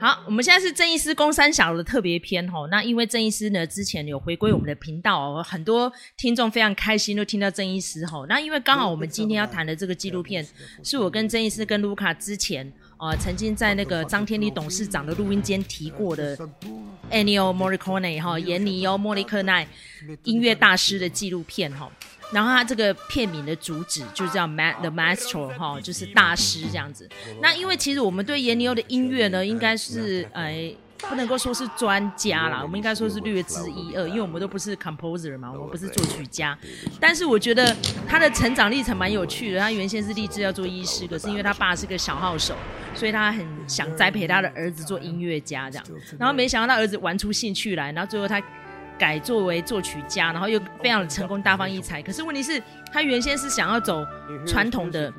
好，我们现在是郑医师公三小的特别篇吼。那因为郑医师呢之前有回归我们的频道哦，很多听众非常开心都听到郑医师吼。那因为刚好我们今天要谈的这个纪录片，是我跟郑医师跟卢卡之前呃曾经在那个张天李董事长的录音间提过的 Ennio Morricone 哈，严尼欧莫里克奈音乐大师的纪录片哈。然后他这个片名的主旨就是叫 Ma The Master 哈，就是大师这样子。那因为其实我们对严尼欧的音乐呢，应该是呃不能够说是专家啦，我们应该说是略知一二，因为我们都不是 composer 嘛，我们不是作曲家。但是我觉得他的成长历程蛮有趣的。他原先是立志要做医师，可是因为他爸是个小号手，所以他很想栽培他的儿子做音乐家这样。然后没想到他儿子玩出兴趣来，然后最后他。改作为作曲家，然后又非常的成功，大放异彩。可是问题是，他原先是想要走传统的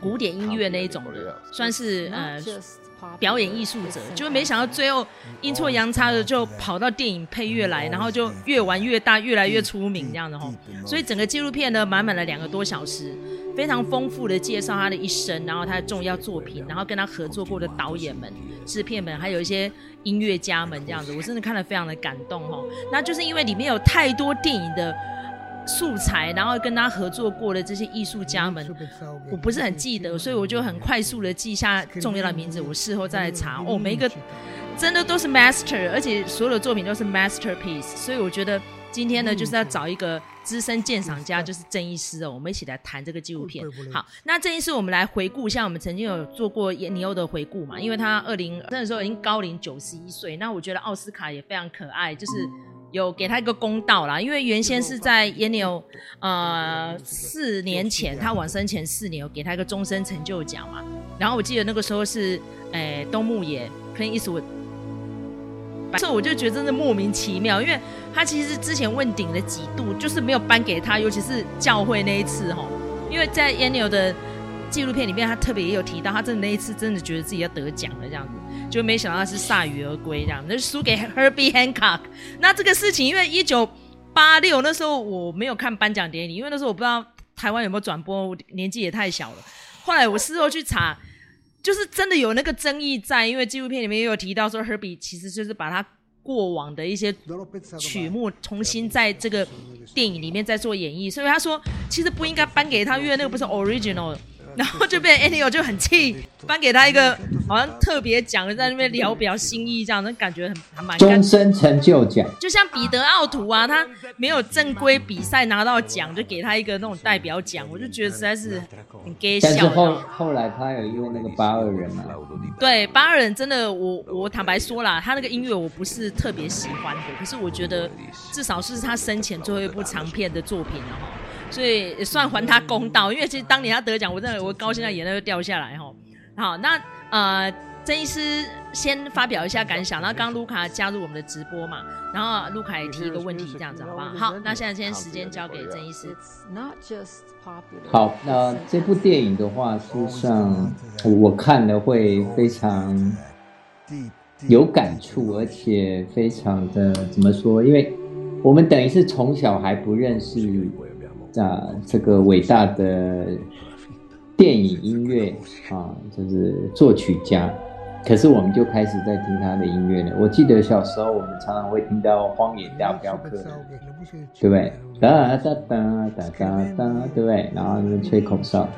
古典音乐那一种的，算是呃表演艺术者，就没想到最后阴错阳差的就跑到电影配乐来，然后就越玩越大，越来越出名这样的吼。所以整个纪录片呢，满满的两个多小时。非常丰富的介绍他的一生，然后他的重要作品，然后跟他合作过的导演们、制片们，还有一些音乐家们这样子，我真的看了非常的感动哈。那就是因为里面有太多电影的素材，然后跟他合作过的这些艺术家们，我不是很记得，所以我就很快速的记下重要的名字，我事后再来查哦，每一个真的都是 master，而且所有的作品都是 masterpiece，所以我觉得今天呢就是要找一个。资深鉴赏家就是郑医师哦，我们一起来谈这个纪录片。好，那郑医师，我们来回顾一下，我们曾经有做过严尼欧的回顾嘛？因为他二零那时候已经高龄九十一岁，那我觉得奥斯卡也非常可爱，就是有给他一个公道啦。因为原先是在严尼欧呃四年前，他往生前四年有给他一个终身成就奖嘛。然后我记得那个时候是诶东木野 Clint Eastwood 所以我就觉得真的莫名其妙，因为他其实之前问鼎了几度，就是没有颁给他，尤其是教会那一次哈。因为在 Ennio 的纪录片里面，他特别也有提到，他真的那一次真的觉得自己要得奖了这样子，就没想到他是铩羽而归这样，那就输给 Herbie Hancock。那这个事情，因为一九八六那时候我没有看颁奖典礼，因为那时候我不知道台湾有没有转播，年纪也太小了。后来我事后去查。就是真的有那个争议在，因为纪录片里面也有提到说，Herbie 其实就是把他过往的一些曲目重新在这个电影里面再做演绎，所以他说其实不应该颁给他，因为那个不是 original。然后就被 Ennio 就很气，颁给他一个好像特别奖，在那边聊表心意这样，那感觉很还蛮。终身成就奖，就像彼得奥图啊，他没有正规比赛拿到奖，就给他一个那种代表奖，我就觉得实在是很给笑。但是后后来他有因为那个八二人嘛，对八二人真的，我我坦白说啦，他那个音乐我不是特别喜欢的，可是我觉得至少是他生前最后一部长片的作品了哈。所以也算还他公道，因为其实当年他得奖，我真的我高兴到眼泪都掉下来哈。好，那呃，郑医师先发表一下感想，然后刚刚卢卡加入我们的直播嘛，然后卢卡也提一个问题，这样子好不好？好，那现在先时间交给郑医师。好，那这部电影的话，事实上我看了会非常有感触，而且非常的怎么说？因为我们等于是从小还不认识。啊，这个伟大的电影音乐啊，就是作曲家，可是我们就开始在听他的音乐了。我记得小时候我们常常会听到《荒野大镖客》，对不对？哒哒哒哒哒哒，对不对？然后那吹口哨，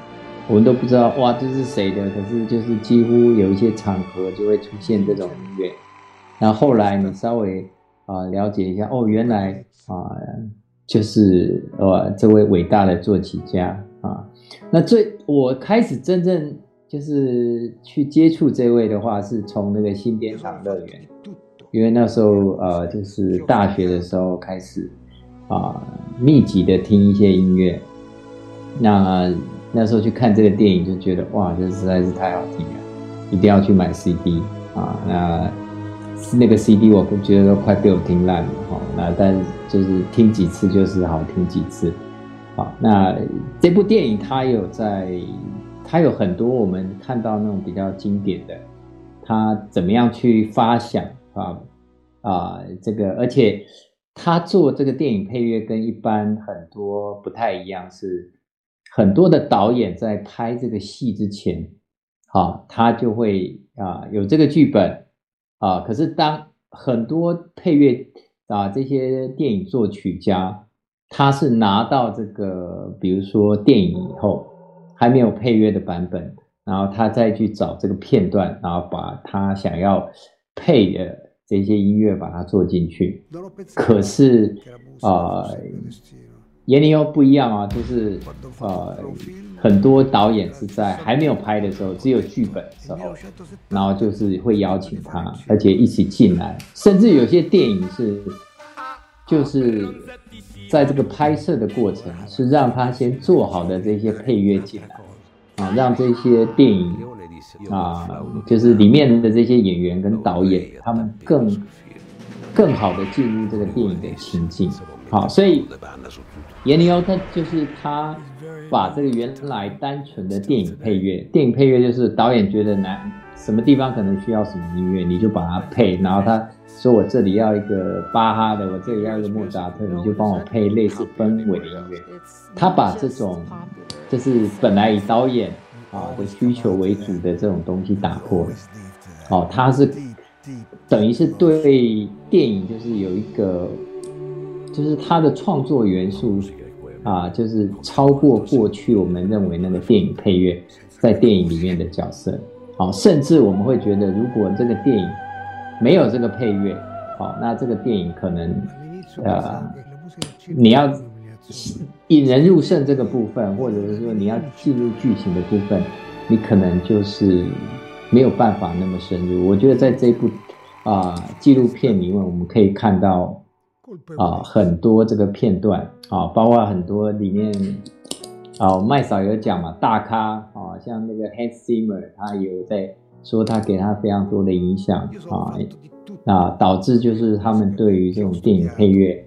我们都不知道哇，这是谁的？可是就是几乎有一些场合就会出现这种音乐。然后后来你稍微啊了解一下，哦，原来啊。就是呃，这位伟大的作曲家啊，那最我开始真正就是去接触这位的话，是从那个新编场乐园，因为那时候呃，就是大学的时候开始啊，密集的听一些音乐，那那时候去看这个电影，就觉得哇，这实在是太好听了，一定要去买 CD 啊，那。那个 CD 我觉得都快被我听烂了哈，那但就是听几次就是好听几次，好，那这部电影它有在，它有很多我们看到那种比较经典的，它怎么样去发想啊啊这个，而且他做这个电影配乐跟一般很多不太一样，是很多的导演在拍这个戏之前，好，他就会。啊有这个剧本啊，可是当很多配乐啊这些电影作曲家，他是拿到这个比如说电影以后还没有配乐的版本，然后他再去找这个片段，然后把他想要配的这些音乐把它做进去，可是啊。呃严尼欧不一样啊，就是呃，很多导演是在还没有拍的时候，只有剧本的时候，然后就是会邀请他，而且一起进来，甚至有些电影是，就是在这个拍摄的过程是让他先做好的这些配乐进来，啊，让这些电影啊，就是里面的这些演员跟导演他们更更好的进入这个电影的情境，好，所以。闫尼欧他就是他把这个原来单纯的电影配乐，电影配乐就是导演觉得难，什么地方可能需要什么音乐，你就把它配。然后他说我这里要一个巴哈的，我这里要一个莫扎特，你就帮我配类似氛围的音乐。他把这种就是本来以导演啊的需求为主的这种东西打破了。哦，他是等于是对电影就是有一个。就是他的创作元素啊，就是超过过去我们认为那个电影配乐在电影里面的角色，好，甚至我们会觉得，如果这个电影没有这个配乐，好，那这个电影可能呃，你要引人入胜这个部分，或者是说你要进入剧情的部分，你可能就是没有办法那么深入。我觉得在这部啊纪录片里面，我们可以看到。啊，很多这个片段啊，包括很多里面啊，麦嫂有讲嘛，大咖啊，像那个 Hans Zimmer，他有在说他给他非常多的影响啊，那导致就是他们对于这种电影配乐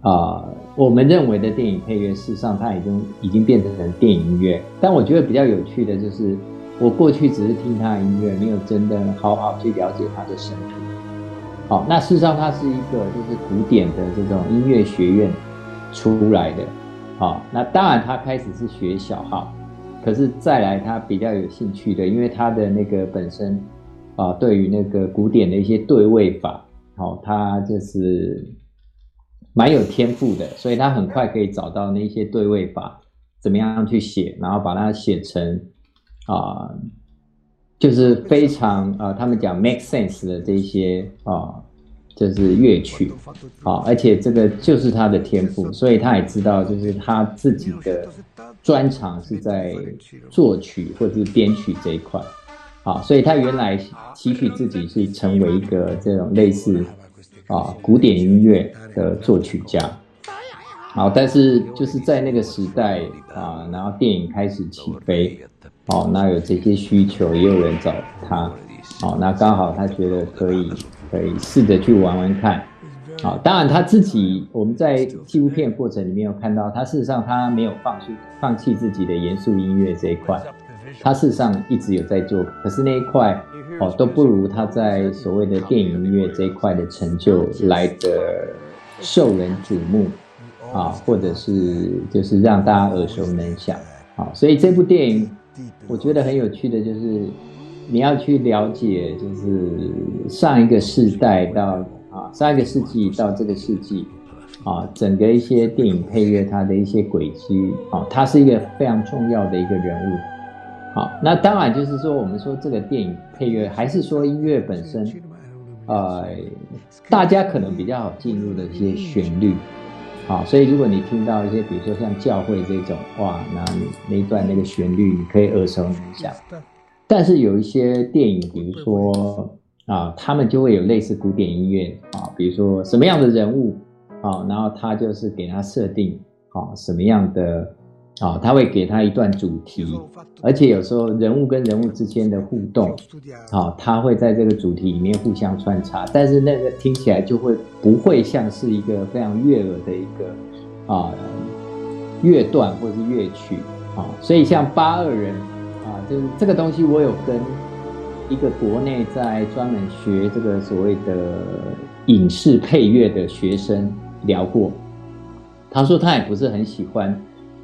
啊，我们认为的电影配乐，事实上它已经已经变成电影音乐。但我觉得比较有趣的就是，我过去只是听他的音乐，没有真的好好去了解他的生平。好，那事实上，它是一个就是古典的这种音乐学院出来的。好，那当然他开始是学小号，可是再来他比较有兴趣的，因为他的那个本身啊，对于那个古典的一些对位法，好，他就是蛮有天赋的，所以他很快可以找到那些对位法怎么样去写，然后把它写成啊。就是非常啊、呃，他们讲 make sense 的这些啊，就是乐曲。啊，而且这个就是他的天赋，所以他也知道，就是他自己的专长是在作曲或者是编曲这一块。啊，所以他原来期许自己是成为一个这种类似啊古典音乐的作曲家，好，但是就是在那个时代啊，然后电影开始起飞。哦，那有这些需求，也有人找他。哦，那刚好他觉得可以，可以试着去玩玩看。好，当然他自己，我们在纪录片过程里面有看到，他事实上他没有放弃放弃自己的严肃音乐这一块，他事实上一直有在做，可是那一块哦都不如他在所谓的电影音乐这一块的成就来得受人瞩目啊，或者是就是让大家耳熟能详。好，所以这部电影。我觉得很有趣的就是，你要去了解，就是上一个世代到啊上一个世纪到这个世纪，啊整个一些电影配乐它的一些轨迹啊，它是一个非常重要的一个人物。好，那当然就是说，我们说这个电影配乐，还是说音乐本身，呃，大家可能比较好进入的一些旋律。好，所以如果你听到一些，比如说像教会这种，哇，那你那一段那个旋律，你可以耳熟能详。但是有一些电影，比如说啊，他们就会有类似古典音乐啊，比如说什么样的人物啊，然后他就是给他设定啊什么样的。啊，他会给他一段主题，而且有时候人物跟人物之间的互动，啊，他会在这个主题里面互相穿插，但是那个听起来就会不会像是一个非常悦耳的一个啊乐段或者是乐曲啊，所以像八二人啊，就是这个东西，我有跟一个国内在专门学这个所谓的影视配乐的学生聊过，他说他也不是很喜欢。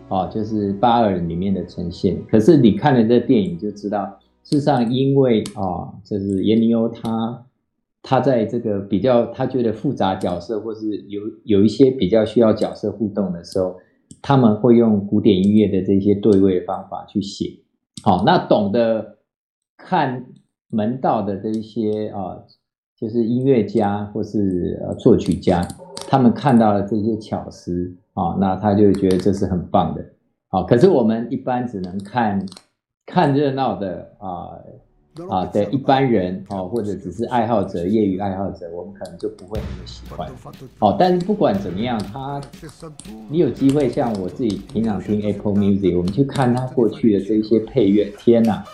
哦，就是八二里面的呈现，可是你看了这电影就知道，事实上，因为啊，就是颜尼欧他他在这个比较他觉得复杂角色，或是有有一些比较需要角色互动的时候，他们会用古典音乐的这些对位方法去写。好，那懂得看门道的这一些啊，就是音乐家或是呃作曲家，他们看到了这些巧思啊，那他就觉得这是很棒的。好，可是我们一般只能看看热闹的啊啊的一般人啊，或者只是爱好者、业余爱好者，我们可能就不会那么喜欢。好，但是不管怎么样，他你有机会像我自己平常听 Apple Music，我们去看他过去的这些配乐，天哪，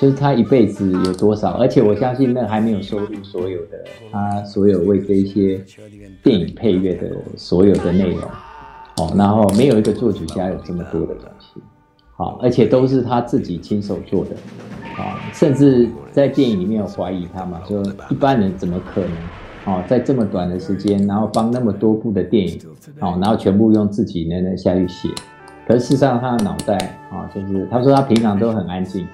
就是他一辈子有多少？而且我相信那还没有收录所有的他所有为这些电影配乐的所有的内容。哦，然后没有一个作曲家有这么多的东西，好，而且都是他自己亲手做的，啊，甚至在电影里面有怀疑他嘛，说一般人怎么可能，哦，在这么短的时间，然后帮那么多部的电影，哦，然后全部用自己那那下去写，可是事实上他的脑袋，啊，就是他说他平常都很安静，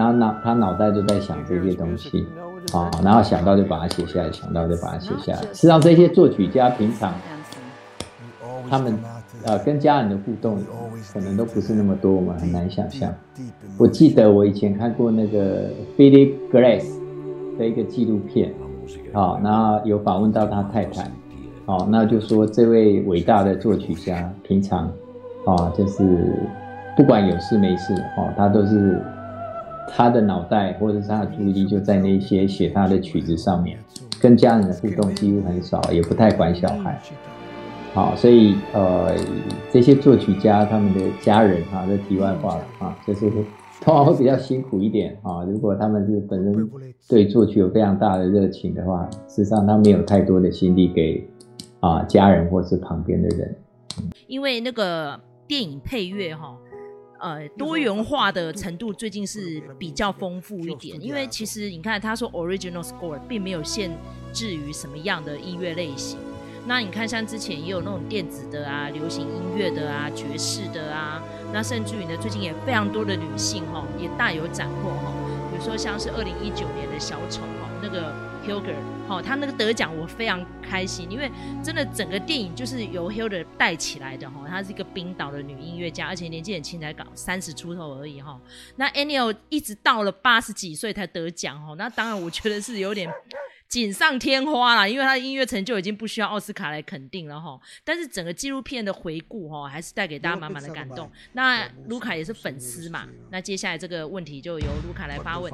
然后脑他脑袋就在想这些东西，啊，然后想到就把它写下来，想到就把它写下来，实际上这些作曲家平常他们。呃，跟家人的互动可能都不是那么多，我们很难想象。我记得我以前看过那个 Philip Glass 的一个纪录片，好、哦，然后有访问到他太太，好、那就说这位伟大的作曲家平常，啊、就是不管有事没事，哦，他都是他的脑袋或者是他的注意力就在那些写他的曲子上面，跟家人的互动几乎很少，也不太管小孩。好，所以呃，这些作曲家他们的家人哈，这题外话了啊，就是通常会比较辛苦一点啊。如果他们是本身对作曲有非常大的热情的话，事实上他没有太多的心力给啊家人或是旁边的人。因为那个电影配乐哈，呃，多元化的程度最近是比较丰富一点。因为其实你看他说 original score 并没有限制于什么样的音乐类型。那你看，像之前也有那种电子的啊、流行音乐的啊、爵士的啊，那甚至于呢，最近也非常多的女性哈，也大有斩获哈。比如说像是二零一九年的小丑哈，那个 hilder 哦，他那个得奖我非常开心，因为真的整个电影就是由 hilder 带起来的哈。她是一个冰岛的女音乐家，而且年纪很轻，才刚三十出头而已哈。那 Ennio 一直到了八十几岁才得奖哈，那当然我觉得是有点。锦上添花啦，因为他的音乐成就已经不需要奥斯卡来肯定了哈。但是整个纪录片的回顾哈，还是带给大家满满的感动。那卢卡也是粉丝嘛，那接下来这个问题就由卢卡来发问。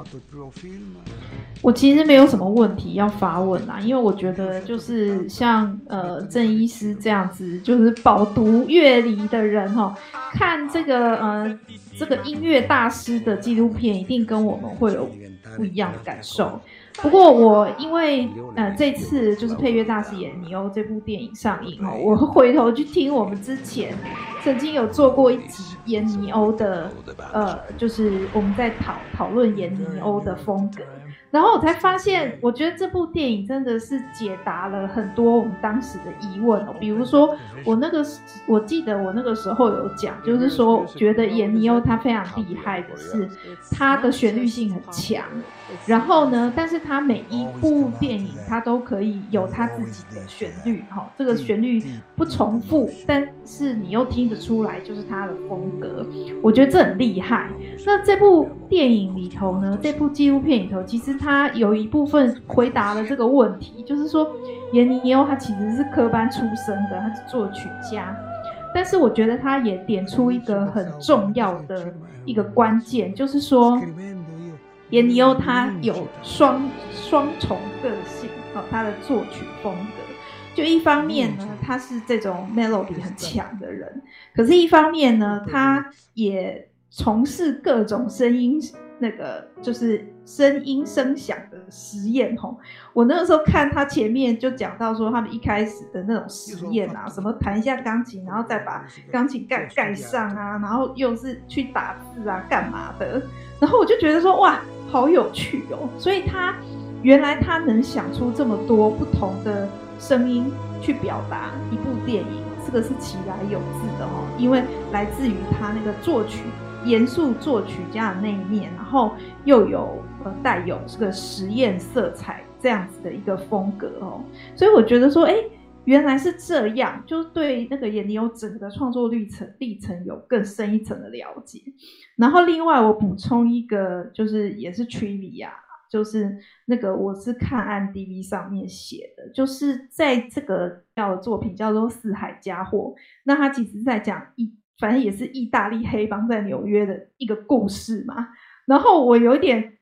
我其实没有什么问题要发问啦，因为我觉得就是像呃郑医师这样子，就是饱读乐理的人哈，看这个呃这个音乐大师的纪录片，一定跟我们会有不一样的感受。不过我因为呃这次就是配乐大师演尼欧这部电影上映哦，我回头去听我们之前曾经有做过一集演尼欧的呃，就是我们在讨讨论演尼欧的风格。然后我才发现，我觉得这部电影真的是解答了很多我们当时的疑问哦。比如说，我那个我记得我那个时候有讲，就是说，觉得演尼欧他非常厉害的是，他的旋律性很强。然后呢，但是他每一部电影他都可以有他自己的旋律，哈，这个旋律不重复，但是你又听得出来就是他的风格。我觉得这很厉害。那这部电影里头呢，这部纪录片里头，其实他有一部分回答了这个问题，就是说，闫妮欧他其实是科班出身的，他是作曲家。但是我觉得他也点出一个很重要的一个关键，就是说。颜尼欧他有双双重个性，哦，他的作曲风格，就一方面呢，他是这种 melody 很强的人，可是一方面呢，他也从事各种声音，那个就是声音声响的实验，吼，我那个时候看他前面就讲到说，他们一开始的那种实验啊，什么弹一下钢琴，然后再把钢琴盖盖上啊，然后又是去打字啊，干嘛的，然后我就觉得说，哇。好有趣哦！所以他原来他能想出这么多不同的声音去表达一部电影，这个是其来有自的哦。因为来自于他那个作曲严肃作曲家的那一面，然后又有呃带有这个实验色彩这样子的一个风格哦，所以我觉得说，哎，原来是这样，就对那个颜尼欧整个创作历程历程有更深一层的了解。然后另外我补充一个，就是也是 trivia，就是那个我是看 m d b 上面写的，就是在这个叫作品叫做《四海家伙》，那他其实在讲一。反正也是意大利黑帮在纽约的一个故事嘛。然后我有点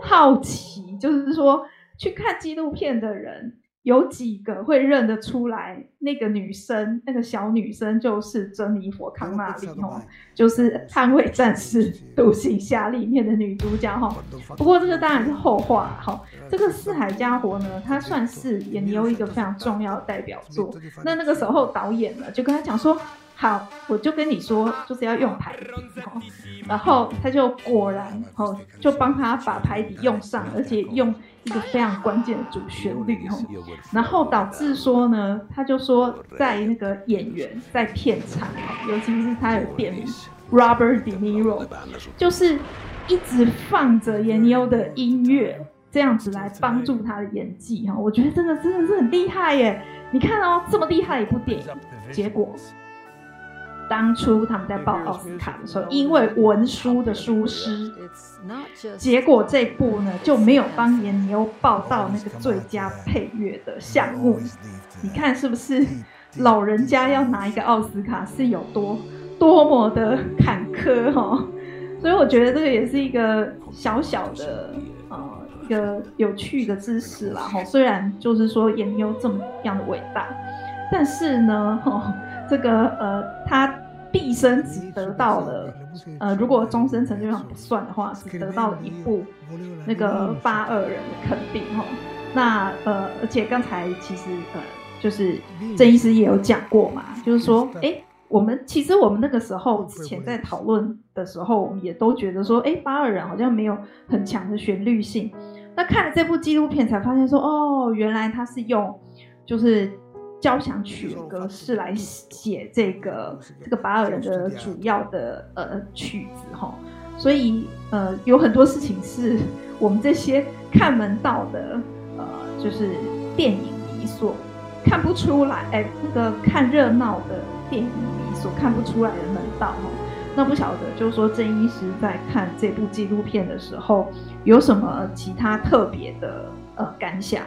好奇，就是说去看纪录片的人有几个会认得出来那个女生，那个小女生就是珍妮佛康纳利哦，就是《捍卫战士》《独行侠》里面的女主角哈。不过这个当然是后话哈。这个《四海家伙》呢，它算是颜尼欧一个非常重要的代表作。那那个时候导演呢就跟他讲说。好，我就跟你说，就是要用排笛，然后他就果然，哦，就帮他把排底用上，而且用一个非常关键的主旋律，然后导致说呢，他就说在那个演员在片场，尤其是他的店名 Robert De Niro，就是一直放着颜尼欧的音乐，这样子来帮助他的演技，哈，我觉得真的真的是很厉害耶！你看哦，这么厉害的一部电影，结果。当初他们在报奥斯卡的时候，因为文书的疏失，结果这部呢就没有帮颜尼欧报到那个最佳配乐的项目。你看是不是老人家要拿一个奥斯卡是有多多么的坎坷哈？所以我觉得这个也是一个小小的呃一个有趣的知识啦哈。虽然就是说颜尼欧这么样的伟大，但是呢哈。这个呃，他毕生只得到了呃，如果终身成就奖不算的话，只得到了一部那个八二人的肯定哈。那呃，而且刚才其实呃，就是郑医师也有讲过嘛，就是说，哎，我们其实我们那个时候之前在讨论的时候，我们也都觉得说，哎，八二人好像没有很强的旋律性。那看了这部纪录片才发现说，哦，原来他是用就是。交响曲的格式来写这个这个巴尔的主要的呃曲子哈，所以呃有很多事情是我们这些看门道的呃就是电影迷所看不出来，哎，那个看热闹的电影迷所看不出来的门道哈。那不晓得就是说郑医师在看这部纪录片的时候有什么其他特别的呃感想？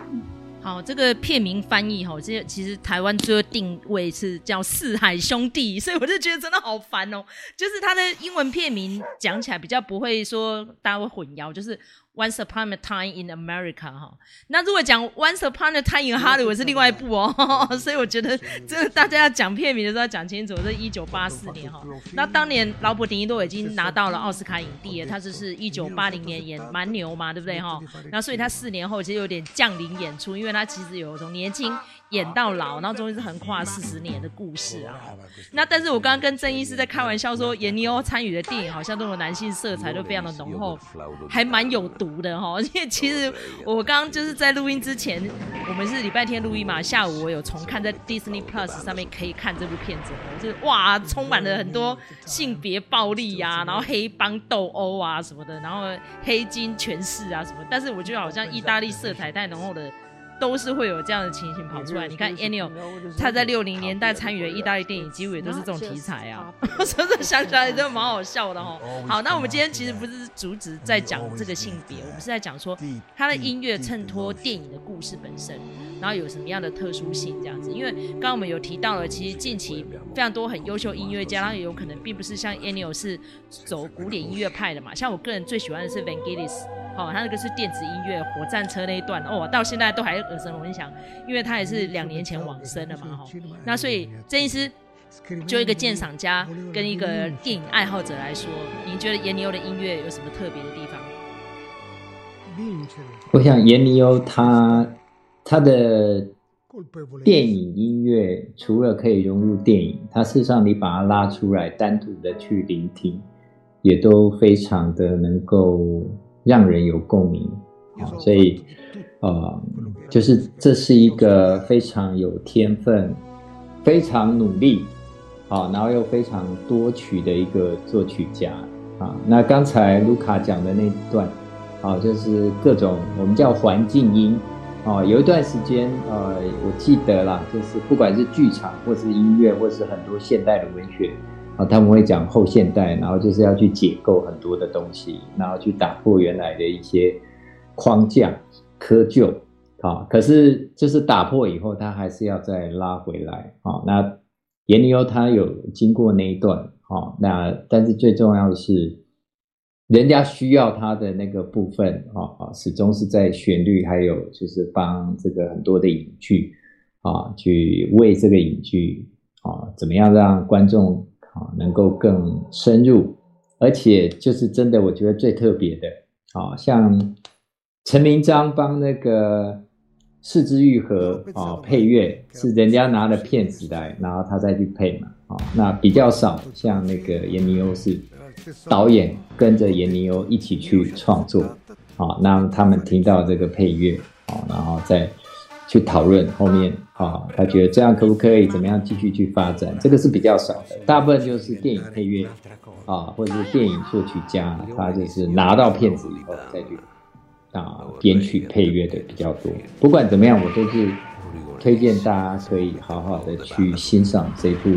好，这个片名翻译哈，这其实台湾最后定位是叫《四海兄弟》，所以我就觉得真的好烦哦。就是它的英文片名讲起来比较不会说大家会混淆，就是。Once upon a time in America，哈，那如果讲 Once upon a time in Hollywood 是另外一部哦，所以我觉得这大家要讲片名的时候要讲清楚，这是一九八四年哈。那当年劳勃·迪尼洛已经拿到了奥斯卡影帝了，他就是一九八零年演蛮牛嘛，对不对哈？那所以他四年后其实有点降临演出，因为他其实有从年轻。演到老，然后终于是横跨四十年的故事啊！那但是我刚刚跟郑医师在开玩笑说，闫妮欧参与的电影好像都有男性色彩，都非常的浓厚，还蛮有毒的哈。因为其实我刚刚就是在录音之前，我们是礼拜天录音嘛，下午我有重看在 Disney Plus 上面可以看这部片子，就是哇，充满了很多性别暴力呀、啊，然后黑帮斗殴啊什么的，然后黑金权势啊什么，但是我觉得好像意大利色彩太浓厚的。都是会有这样的情形跑出来。你看，Ennio 他在六零年代参与的意大利电影，几乎也都是这种题材啊。真的想起来真的蛮好笑的哦。好，那我们今天其实不是主旨在讲这个性别，我们是在讲说他的音乐衬托电影的故事本身，然后有什么样的特殊性这样子。因为刚刚我们有提到了，其实近期非常多很优秀音乐家，他也有可能并不是像 Ennio 是走古典音乐派的嘛。像我个人最喜欢的是 Vangelis。哦，他那个是电子音乐火战车那一段哦，到现在都还耳熟能详，因为他也是两年前往生了嘛，哈。那所以郑医师就一个鉴赏家跟一个电影爱好者来说，您觉得颜尼欧的音乐有什么特别的地方？我想颜尼欧他他的电影音乐除了可以融入电影，他事实上你把它拉出来单独的去聆听，也都非常的能够。让人有共鸣，啊，所以，呃，就是这是一个非常有天分、非常努力，啊，然后又非常多曲的一个作曲家。啊。那刚才卢卡讲的那段，啊，就是各种我们叫环境音，啊，有一段时间，呃，我记得啦，就是不管是剧场或是音乐，或是很多现代的文学，啊，他们会讲后现代，然后就是要去解构很多的东西，然后去打破原来的一些框架、窠臼。好，可是就是打破以后，他还是要再拉回来。好，那颜尼欧他有经过那一段，好，那但是最重要的是，人家需要他的那个部分，啊始终是在旋律，还有就是帮这个很多的影剧，啊，去为这个影剧，啊，怎么样让观众啊能够更深入，而且就是真的，我觉得最特别的，啊，像陈明章帮那个。四肢愈合啊，配乐是人家拿了片子来，然后他再去配嘛，啊，那比较少像那个闫尼欧是导演跟着闫尼欧一起去创作，啊，那他们听到这个配乐，啊，然后再去讨论后面，啊，他觉得这样可不可以，怎么样继续去发展，这个是比较少的，大部分就是电影配乐，啊，或者是电影作曲家，他就是拿到片子以后再去。啊，编曲配乐的比较多。不管怎么样，我都是推荐大家可以好好的去欣赏这部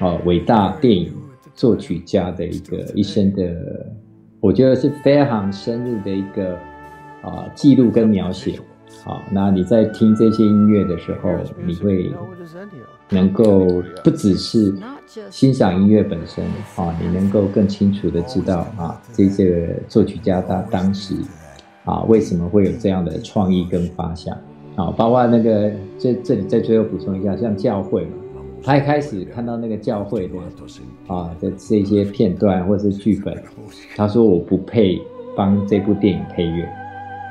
啊伟大电影作曲家的一个一生的，我觉得是非常深入的一个啊记录跟描写。好，那你在听这些音乐的时候，你会能够不只是欣赏音乐本身啊，你能够更清楚的知道啊，这些作曲家他当时。啊，为什么会有这样的创意跟发想？啊，包括那个这这里再最后补充一下，像教会嘛，他一开始看到那个教会的啊的这些片段或是剧本，他说我不配帮这部电影配乐。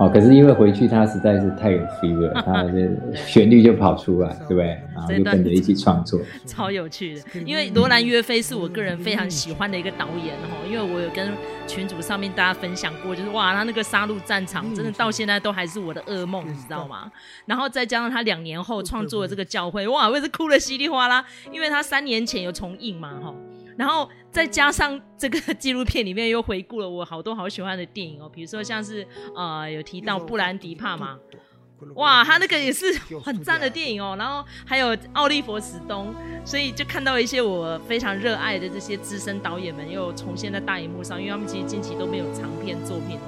哦，可是因为回去他实在是太有 feel 了，他的旋律就跑出来，对不对？然后就跟着一起创作，超有趣的。因为罗兰约菲是我个人非常喜欢的一个导演哈，因为我有跟群组上面大家分享过，就是哇，他那个杀戮战场真的到现在都还是我的噩梦，你知道吗？然后再加上他两年后创作的这个教会，哇，我也是哭的稀里哗啦，因为他三年前有重映嘛，哈。然后再加上这个纪录片里面又回顾了我好多好喜欢的电影哦，比如说像是呃有提到布兰迪帕嘛，哇，他那个也是很赞的电影哦。然后还有奥利弗史东，所以就看到一些我非常热爱的这些资深导演们又重现在大荧幕上，因为他们其实近期都没有长片作品，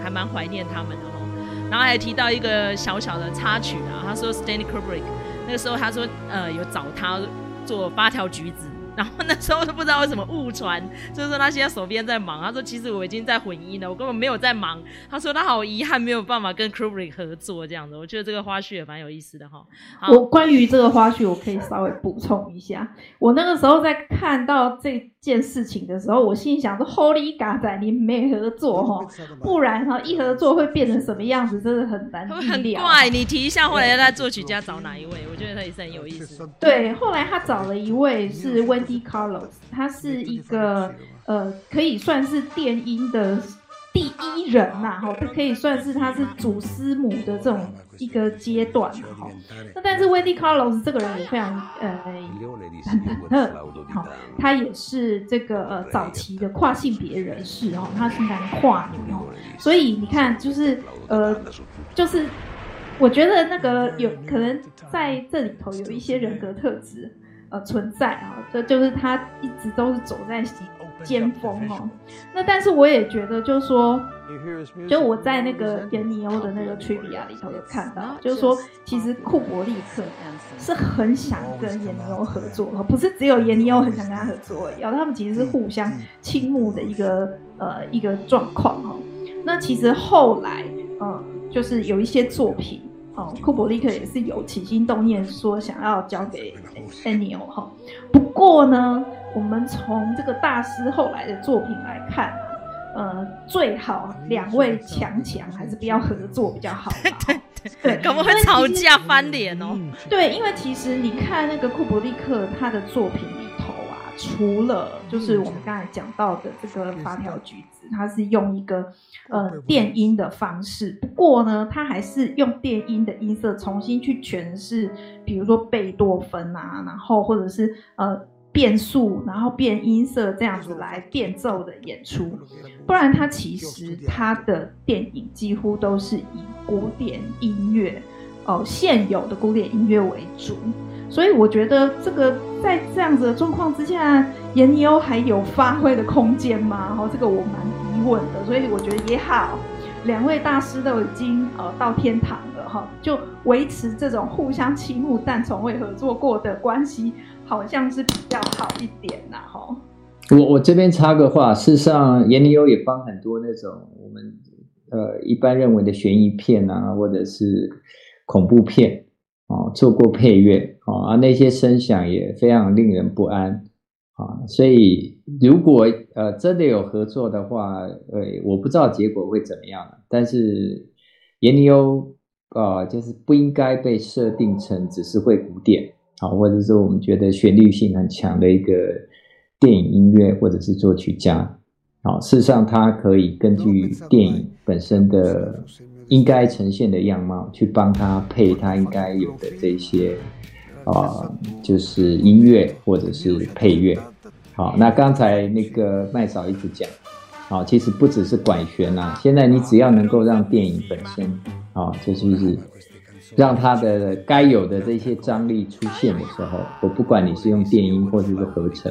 还蛮怀念他们的哦。然后还提到一个小小的插曲啊，他说 Stanley Kubrick 那个时候他说呃有找他做八条橘子。然后那时候都不知道为什么误传，就是说他现在手边在忙。他说其实我已经在混音了，我根本没有在忙。他说他好遗憾没有办法跟 Kubrick 合作这样子。我觉得这个花絮也蛮有意思的哈。我关于这个花絮，我可以稍微补充一下。我那个时候在看到这件事情的时候，我心里想说：Holy God，你没合作 哈，不然哈一合作会变成什么样子，真的很难很怪。你提一下后来他作曲家找哪一位？我觉得他也是很有意思。对，后来他找了一位是 Wendy Carlos，他是一个呃，可以算是电音的第一人呐，哈，他可以算是他是祖师母的这种一个阶段，哈。那但是 Wendy Carlos 这个人也非常呃很独特，好，他也是这个呃早期的跨性别人士哦，他是男跨女哦，所以你看，就是呃，就是我觉得那个有可能在这里头有一些人格特质。呃，存在啊，这就是他一直都是走在尖峰哦。那但是我也觉得，就是说，就我在那个颜尼欧的那个 trivia 里头有看到，就是说，其实库伯利克是很想跟颜尼欧合作，不是只有颜尼欧很想跟他合作而已，他们其实是互相倾慕的一个呃一个状况哦。那其实后来，呃，就是有一些作品。哦，库伯利克也是有起心动念说想要交给颜尼欧哈。不过呢，我们从这个大师后来的作品来看，呃，最好两位强强还是不要合作比较好。对对对，可能会吵架翻脸哦。对，因为其实你看那个库伯利克他的作品里。除了就是我们刚才讲到的这个发条橘子，它是用一个呃电音的方式，不过呢，它还是用电音的音色重新去诠释，比如说贝多芬啊，然后或者是呃变速，然后变音色这样子来变奏的演出，不然它其实它的电影几乎都是以古典音乐哦，现有的古典音乐为主，所以我觉得这个在这样子的状况之下，严尼欧还有发挥的空间吗？然后这个我蛮疑问的，所以我觉得也好，两位大师都已经呃到天堂了哈，就维持这种互相倾慕但从未合作过的关系。好像是比较好一点呐，哈。我我这边插个话，事实上，严尼欧也帮很多那种我们呃一般认为的悬疑片啊，或者是恐怖片啊，做过配乐啊，那些声响也非常令人不安啊。所以，如果呃真的有合作的话，呃，我不知道结果会怎么样，但是严尼欧啊，就是不应该被设定成只是会古典。啊，或者是我们觉得旋律性很强的一个电影音乐，或者是作曲家。好，事实上，他可以根据电影本身的应该呈现的样貌，去帮他配他应该有的这些啊、就是音乐或者是配乐。好，那刚才那个麦嫂一直讲，好，其实不只是管弦呐，现在你只要能够让电影本身，啊，就是。让它的该有的这些张力出现的时候，我不管你是用电音或者是合成，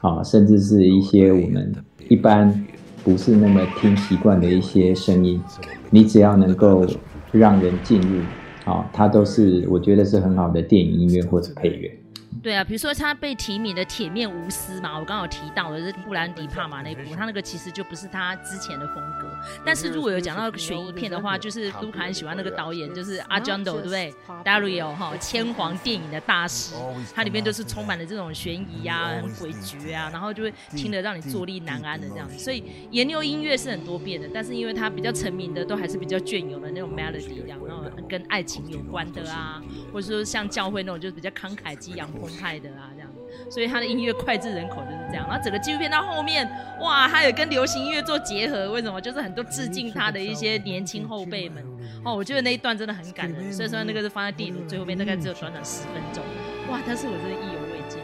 啊，甚至是一些我们一般不是那么听习惯的一些声音，你只要能够让人进入，啊，它都是我觉得是很好的电影音乐或者配乐。对啊，比如说他被提名的《铁面无私》嘛，我刚好提到的是布兰迪·帕玛那部，他那个其实就不是他之前的风格。但是如果有讲到悬疑片的话，就是卢卡很喜欢那个导演，就是阿江斗，对不对？Dario 哈，千皇电影的大师，它里面就是充满了这种悬疑啊、很诡谲啊，然后就会听得让你坐立难安的这样子。所以研究音乐是很多变的，但是因为他比较成名的都还是比较隽永的那种 melody 这样，然后跟爱情有关的啊，或者说像教会那种就是比较慷慨激昂。澎湃的啊，这样，所以他的音乐脍炙人口就是这样。然后整个纪录片到后面，哇，他有跟流行音乐做结合，为什么？就是很多致敬他的一些年轻后辈们。哦，我觉得那一段真的很感人。所以说那个是放在电影的最后面，大概只有短短十分钟。哇，但是我真的意犹未尽。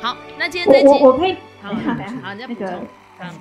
好，那今天这集我我，我可以好，好，好，那个，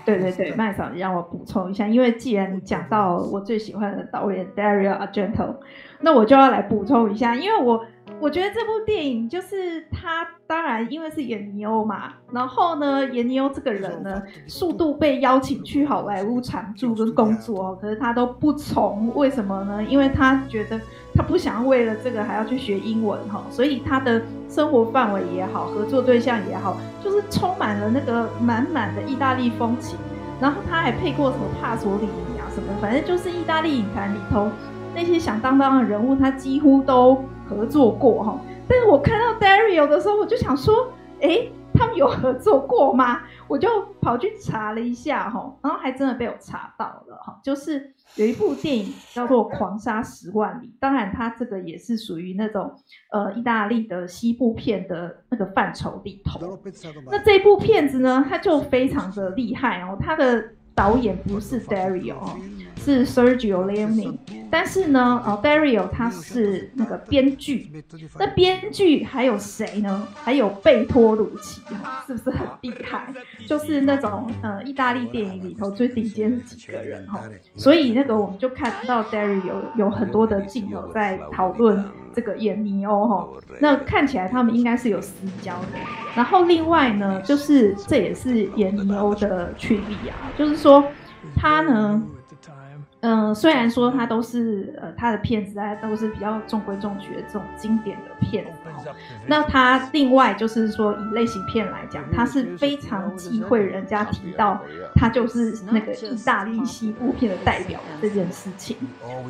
对对对，麦嫂，你让我补充一下，因为既然你讲到我最喜欢的导演 Dario Argento，那我就要来补充一下，因为我。我觉得这部电影就是他，当然因为是演尼欧嘛，然后呢，演尼欧这个人呢，速度被邀请去好莱坞常驻跟工作，可是他都不从，为什么呢？因为他觉得他不想为了这个还要去学英文哈，所以他的生活范围也好，合作对象也好，就是充满了那个满满的意大利风情，然后他还配过什么帕索里尼啊什么，反正就是意大利影坛里头那些响当当的人物，他几乎都。合作过哈，但是我看到 Dario 的时候，我就想说，哎，他们有合作过吗？我就跑去查了一下哈，然后还真的被我查到了哈，就是有一部电影叫做《狂沙十万里》，当然它这个也是属于那种呃意大利的西部片的那个范畴里头。那这部片子呢，它就非常的厉害哦，它的导演不是 Dario 哦。是 Sergio Leone，但是呢，哦，Dario 他是那个编剧，那编剧还有谁呢？还有贝托鲁奇，是不是很厉害？就是那种呃，意大利电影里头最顶尖的几个人哈。所以那个我们就看到 Dario 有很多的镜头在讨论这个严尼欧哈。那看起来他们应该是有私交的。然后另外呢，就是这也是严尼欧的群力啊，就是说他呢。嗯、呃，虽然说他都是呃他的片子，大家都是比较中规中矩的这种经典的片子。那他另外就是说以类型片来讲，他是非常忌讳人家提到他就是那个意大利西部片的代表的这件事情。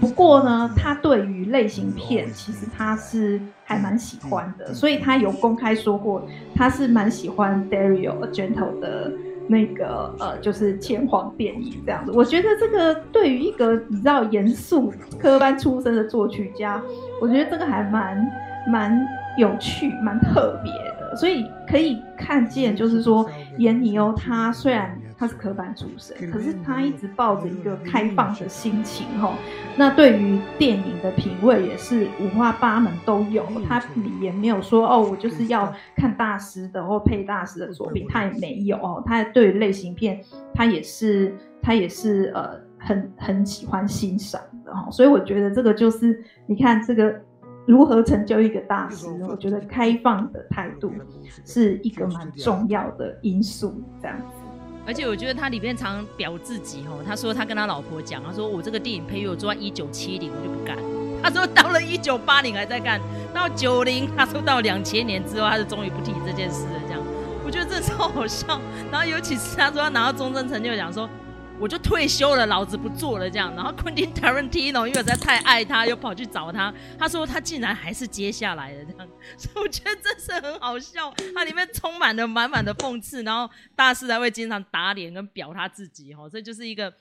不过呢，他对于类型片其实他是还蛮喜欢的，所以他有公开说过他是蛮喜欢 Dario Argento 的。那个呃，就是千皇电影这样子，我觉得这个对于一个你知道严肃科班出身的作曲家，我觉得这个还蛮蛮有趣、蛮特别的，所以可以看见，就是说闫尼欧他虽然他是科班出身，可是他一直抱着一个开放的心情哈。那对于电影的品味也是五花八门都有，他也没有说哦，我就是要看大师的或配大师的作品，他也没有哦。他对于类型片，他也是他也是呃很很喜欢欣赏的哈。所以我觉得这个就是你看这个。如何成就一个大师？我觉得开放的态度是一个蛮重要的因素，这样子。而且我觉得他里面常表自己哦，他说他跟他老婆讲，他说我这个电影配乐做到一九七零我就不干，他说到了一九八零还在干，到九零他说到两千年之后他就终于不提这件事了，这样。我觉得这超好笑。然后尤其是他说他拿到终身成就奖说。我就退休了，老子不做了这样。然后昆汀·塔伦蒂诺因为我在太爱他，又跑去找他。他说他竟然还是接下来的这样，所 以我觉得真是很好笑。它里面充满了满满的讽刺，然后大师还会经常打脸跟表他自己哈，这就是一个。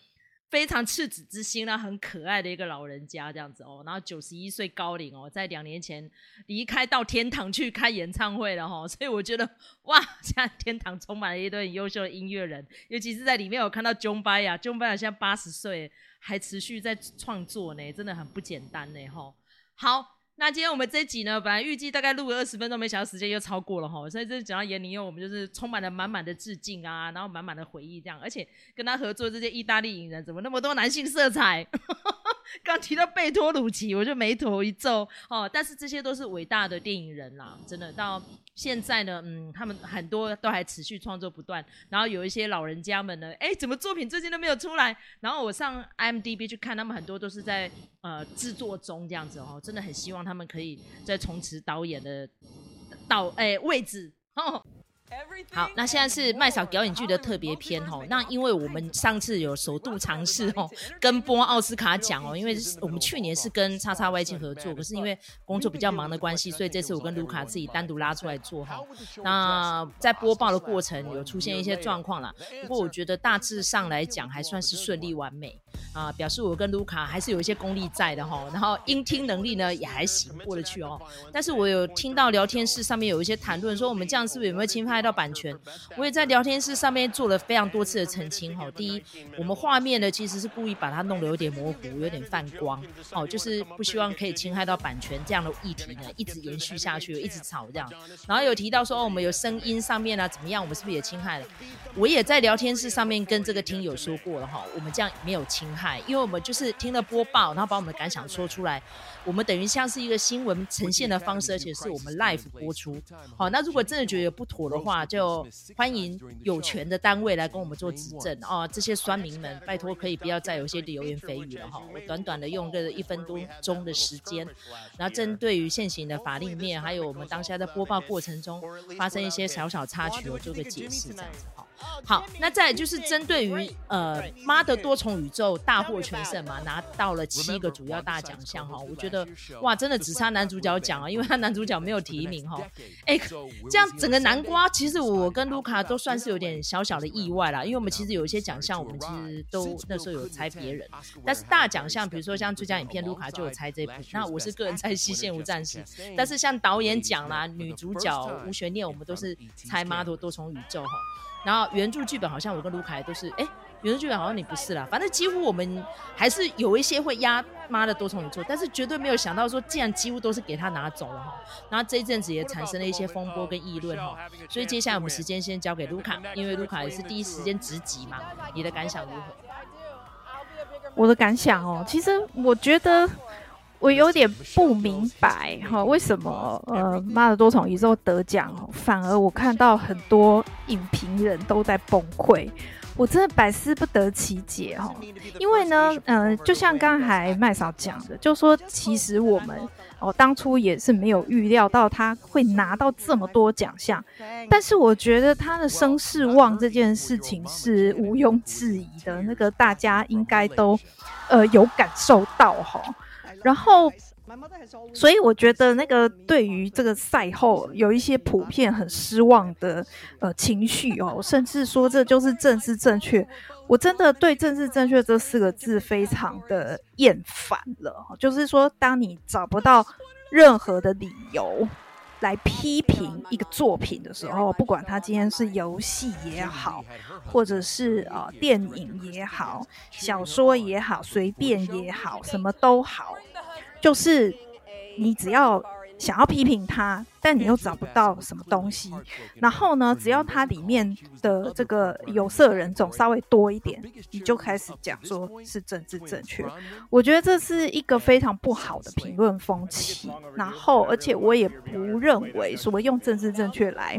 非常赤子之心呢，很可爱的一个老人家这样子哦，然后九十一岁高龄哦，在两年前离开到天堂去开演唱会了哈，所以我觉得哇，现在天堂充满了一堆很优秀的音乐人，尤其是在里面我看到 John Byers，Jon Byers 现在八十岁还持续在创作呢，真的很不简单呢哈。好。那今天我们这集呢，本来预计大概录个二十分钟，没想到时间又超过了哈，所以这讲到闫宁，因为我们就是充满了满满的致敬啊，然后满满的回忆这样，而且跟他合作这些意大利影人，怎么那么多男性色彩？刚提到贝托鲁奇，我就眉头一皱哦。但是这些都是伟大的电影人啦，真的到现在呢，嗯，他们很多都还持续创作不断。然后有一些老人家们呢，哎，怎么作品最近都没有出来？然后我上 IMDB 去看，他们很多都是在呃制作中这样子哦。真的很希望他们可以再重拾导演的导哎位置哦。好，那现在是麦嫂表演剧的特别篇哦。那因为我们上次有首度尝试哦跟播奥斯卡奖哦，因为我们去年是跟叉叉 Y 七合作，可是因为工作比较忙的关系，所以这次我跟卢卡自己单独拉出来做哈。那在播报的过程有出现一些状况啦，不过我觉得大致上来讲还算是顺利完美啊，表示我跟卢卡还是有一些功力在的哈。然后音听能力呢也还行，过得去哦。但是我有听到聊天室上面有一些谈论说，我们这样是不是有没有侵犯到版权？我也在聊天室上面做了非常多次的澄清哈。第一，我们画面呢其实是故意把它弄得有点模糊，有点泛光哦，就是不希望可以侵害到版权这样的议题呢，一直延续下去，一直吵这样。然后有提到说，哦，我们有声音上面啊怎么样，我们是不是也侵害了？我也在聊天室上面跟这个听友说过了哈，我们这样没有侵害，因为我们就是听了播报，然后把我们的感想说出来。我们等于像是一个新闻呈现的方式，而且是我们 live 播出。好，那如果真的觉得不妥的话，就欢迎有权的单位来跟我们做指正哦。这些酸民们，拜托可以不要再有一些流言蜚语了哈。我短短的用个一分多钟的时间，然后针对于现行的法令面，还有我们当下在播报过程中发生一些小小插曲，我做个解释这样子哈。好，那再就是针对于呃《妈的多重宇宙》大获全胜嘛，拿到了七个主要大奖项哈，我觉得哇，真的只差男主角奖啊，因为他男主角没有提名哈。哎，这样整个南瓜，其实我跟卢卡都算是有点小小的意外啦，因为我们其实有一些奖项，我们其实都那时候有猜别人，但是大奖项，比如说像最佳影片，卢卡就有猜这部，那我是个人猜《西线无战事》，但是像导演奖啦、女主角吴悬念，我们都是猜《妈的多重宇宙》哈。然后原著剧本好像我跟卢凯都是，哎，原著剧本好像你不是啦，反正几乎我们还是有一些会压妈的多重宇宙，但是绝对没有想到说，竟然几乎都是给他拿走了哈。然后这一阵子也产生了一些风波跟议论哈，所以接下来我们时间先交给卢卡，因为卢卡也是第一时间直击嘛，你的感想如何？我的感想哦，其实我觉得。我有点不明白哈，为什么呃妈的多重宇宙得奖，反而我看到很多影评人都在崩溃，我真的百思不得其解哈。因为呢，嗯、呃，就像刚才麦嫂讲的，就说其实我们哦当初也是没有预料到他会拿到这么多奖项，但是我觉得他的声势旺这件事情是毋庸置疑的，那个大家应该都呃有感受到哈。然后，所以我觉得那个对于这个赛后有一些普遍很失望的呃情绪哦，甚至说这就是政治正确。我真的对“政治正确”这四个字非常的厌烦了。就是说，当你找不到任何的理由来批评一个作品的时候，不管他今天是游戏也好，或者是呃电影也好，小说也好，随便也好，什么都好，就是你只要。想要批评他，但你又找不到什么东西。然后呢，只要他里面的这个有色人种稍微多一点，你就开始讲说是政治正确。我觉得这是一个非常不好的评论风气。然后，而且我也不认为说用政治正确来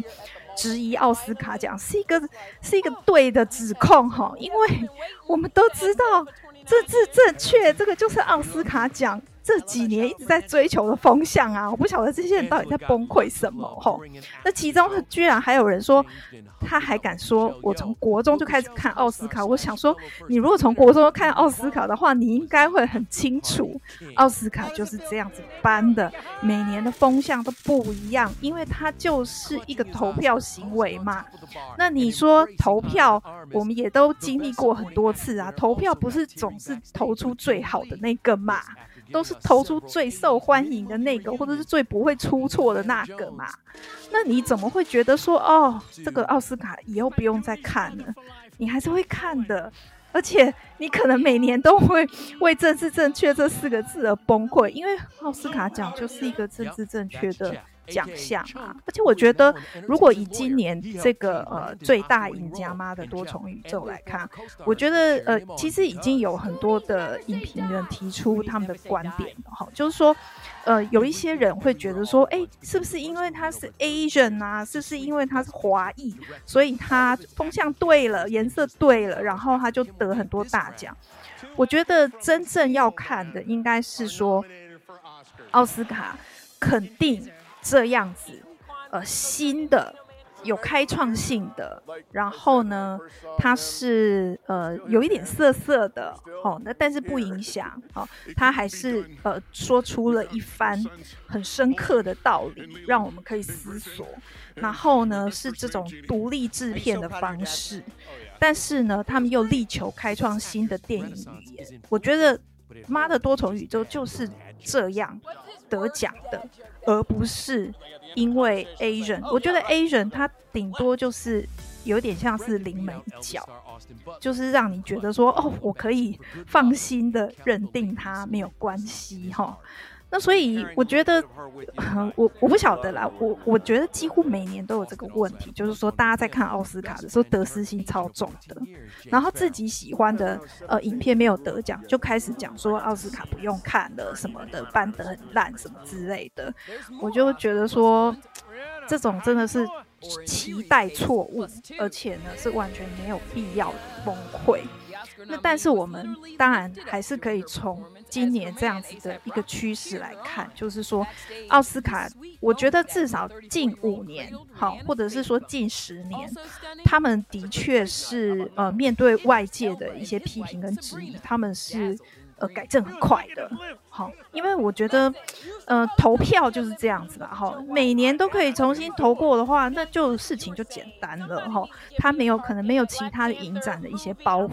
质疑奥斯卡奖是一个是一个对的指控哈，因为我们都知道政治正确这个就是奥斯卡奖。这几年一直在追求的风向啊，我不晓得这些人到底在崩溃什么吼。那其中居然还有人说，他还敢说，我从国中就开始看奥斯卡。我想说，你如果从国中看奥斯卡的话，你应该会很清楚，奥斯卡就是这样子颁的，每年的风向都不一样，因为它就是一个投票行为嘛。那你说投票，我们也都经历过很多次啊，投票不是总是投出最好的那个嘛？都是投出最受欢迎的那个，或者是最不会出错的那个嘛？那你怎么会觉得说，哦，这个奥斯卡以后不用再看了？你还是会看的，而且你可能每年都会为政治正确这四个字而崩溃，因为奥斯卡奖就是一个政治正确的。奖项啊，而且我觉得，如果以今年这个呃最大赢家妈的多重宇宙来看，我觉得呃其实已经有很多的影评人提出他们的观点了哈，就是说呃有一些人会觉得说，哎，是不是因为他是 Asian 啊，是不是因为他是华裔，所以他风向对了，颜色对了，然后他就得很多大奖？我觉得真正要看的应该是说奥斯卡肯定。这样子，呃，新的有开创性的，然后呢，它是呃有一点涩涩的，哦，那但是不影响，哦，它还是呃说出了一番很深刻的道理，让我们可以思索。然后呢，是这种独立制片的方式，但是呢，他们又力求开创新的电影语言。我觉得《妈的多重宇宙》就是这样得奖的。而不是因为 Asian，我觉得 Asian 它顶多就是有点像是临门一脚，就是让你觉得说，哦，我可以放心的认定他没有关系哈。那所以我觉得，我我不晓得啦，我我觉得几乎每年都有这个问题，就是说大家在看奥斯卡的时候得失心超重的，然后自己喜欢的呃影片没有得奖，就开始讲说奥斯卡不用看了什么的，办得很烂什么之类的，我就觉得说这种真的是期待错误，而且呢是完全没有必要的崩溃。那但是我们当然还是可以从。今年这样子的一个趋势来看，就是说，奥斯卡，我觉得至少近五年，好，或者是说近十年，他们的确是呃面对外界的一些批评跟质疑，他们是呃改正很快的，好，因为我觉得呃投票就是这样子吧，哈，每年都可以重新投过的话，那就事情就简单了，哈，他没有可能没有其他的影展的一些包袱，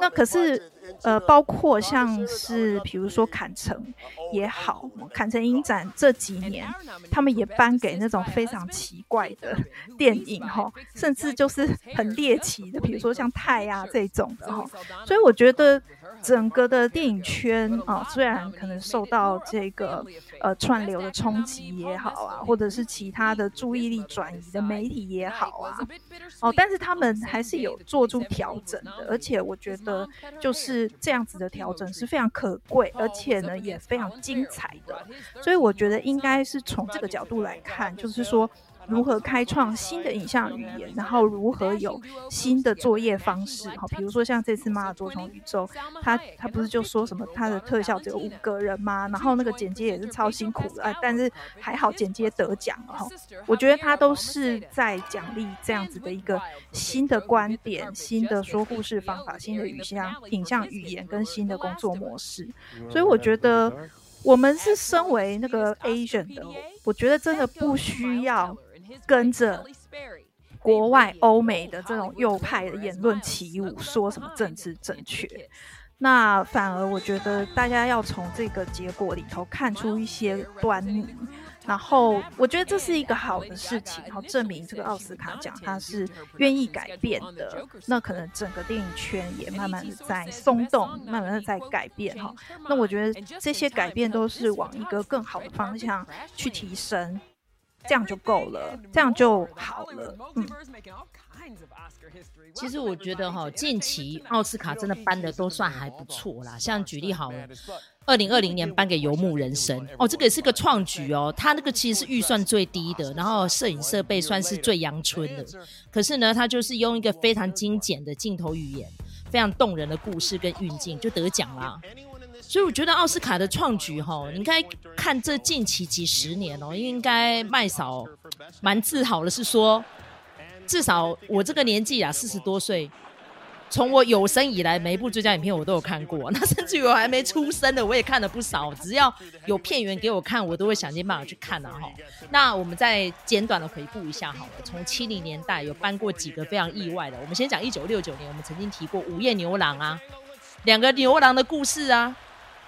那可是。呃，包括像是比如说坎城也好，坎城影展这几年，他们也颁给那种非常奇怪的电影哈，甚至就是很猎奇的，比如说像泰啊这种的哈，所以我觉得。整个的电影圈啊，虽然可能受到这个呃串流的冲击也好啊，或者是其他的注意力转移的媒体也好啊，哦，但是他们还是有做出调整的，而且我觉得就是这样子的调整是非常可贵，而且呢也非常精彩的，所以我觉得应该是从这个角度来看，就是说。如何开创新的影像语言，然后如何有新的作业方式？哈，比如说像这次《妈的多重宇宙》，他他不是就说什么他的特效只有五个人吗？然后那个剪接也是超辛苦的，啊，但是还好剪接得奖了哈。我觉得他都是在奖励这样子的一个新的观点、新的说故事方法、新的语像影像语言跟新的工作模式。所以我觉得我们是身为那个 Asian 的，我觉得真的不需要。跟着国外欧美的这种右派的言论起舞，说什么政治正确？那反而我觉得大家要从这个结果里头看出一些端倪。然后我觉得这是一个好的事情，然后证明这个奥斯卡奖它是愿意改变的。那可能整个电影圈也慢慢的在松动，慢慢的在改变哈。那我觉得这些改变都是往一个更好的方向去提升，这样就够了，这样就好了。嗯。其实我觉得哈，近期奥斯卡真的颁的都算还不错啦。像举例好了，二零二零年颁给《游牧人生》哦，这个也是个创举哦。他那个其实是预算最低的，然后摄影设备算是最阳春的。可是呢，他就是用一个非常精简的镜头语言，非常动人的故事跟运镜就得奖啦。所以我觉得奥斯卡的创举哈，你应该看这近期几十年哦，应该麦嫂蛮自豪的，是说。至少我这个年纪啊，四十多岁，从我有生以来，每一部最佳影片我都有看过。那甚至于我还没出生的，我也看了不少。只要有片源给我看，我都会想尽办法去看啊。哈，那我们再简短的回顾一下好了。从七零年代有颁过几个非常意外的。我们先讲一九六九年，我们曾经提过《午夜牛郎》啊，两个牛郎的故事啊。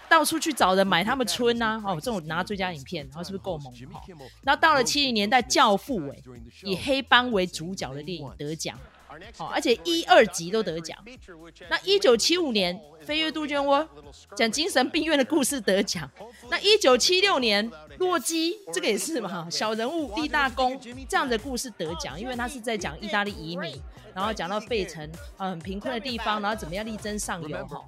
到处去找人买他们村啊，哦，这种拿最佳影片，然后是不是够猛？哈，然后到了七零年代，《教父》哎，以黑帮为主角的电影得奖，好，而且一二集都得奖。那一九七五年，《飞跃杜鹃窝》讲精神病院的故事得奖。那一九七六年，《洛基》这个也是嘛，小人物立大功这样的故事得奖，因为他是在讲意大利移民。然后讲到费城，呃，很贫困的地方，然后怎么样力争上游哈。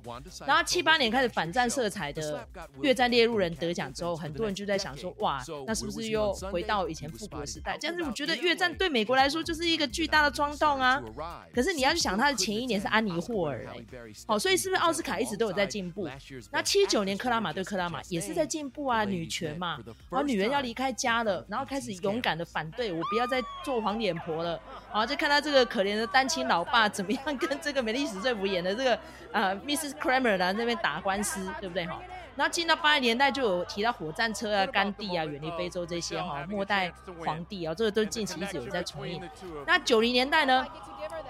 然后七八年开始反战色彩的《越战猎鹿人》得奖之后，很多人就在想说，哇，那是不是又回到以前复国时代？但是我觉得越战对美国来说就是一个巨大的创动啊。可是你要去想，他的前一年是安妮霍尔哎，好，所以是不是奥斯卡一直都有在进步？那七九年克拉玛对克拉玛也是在进步啊，女权嘛，然后女人要离开家了，然后开始勇敢的反对，我不要再做黄脸婆了，好，就看到这个可怜的。单亲老爸怎么样跟这个美丽史翠普演的这个 呃 Mrs. Kramer 呢那边打官司，对不对哈？然后进到八十年代就有提到火战车啊、甘地啊、远离非洲这些哈，末代皇帝啊，这个都近期一直有在重映。那九零年代呢？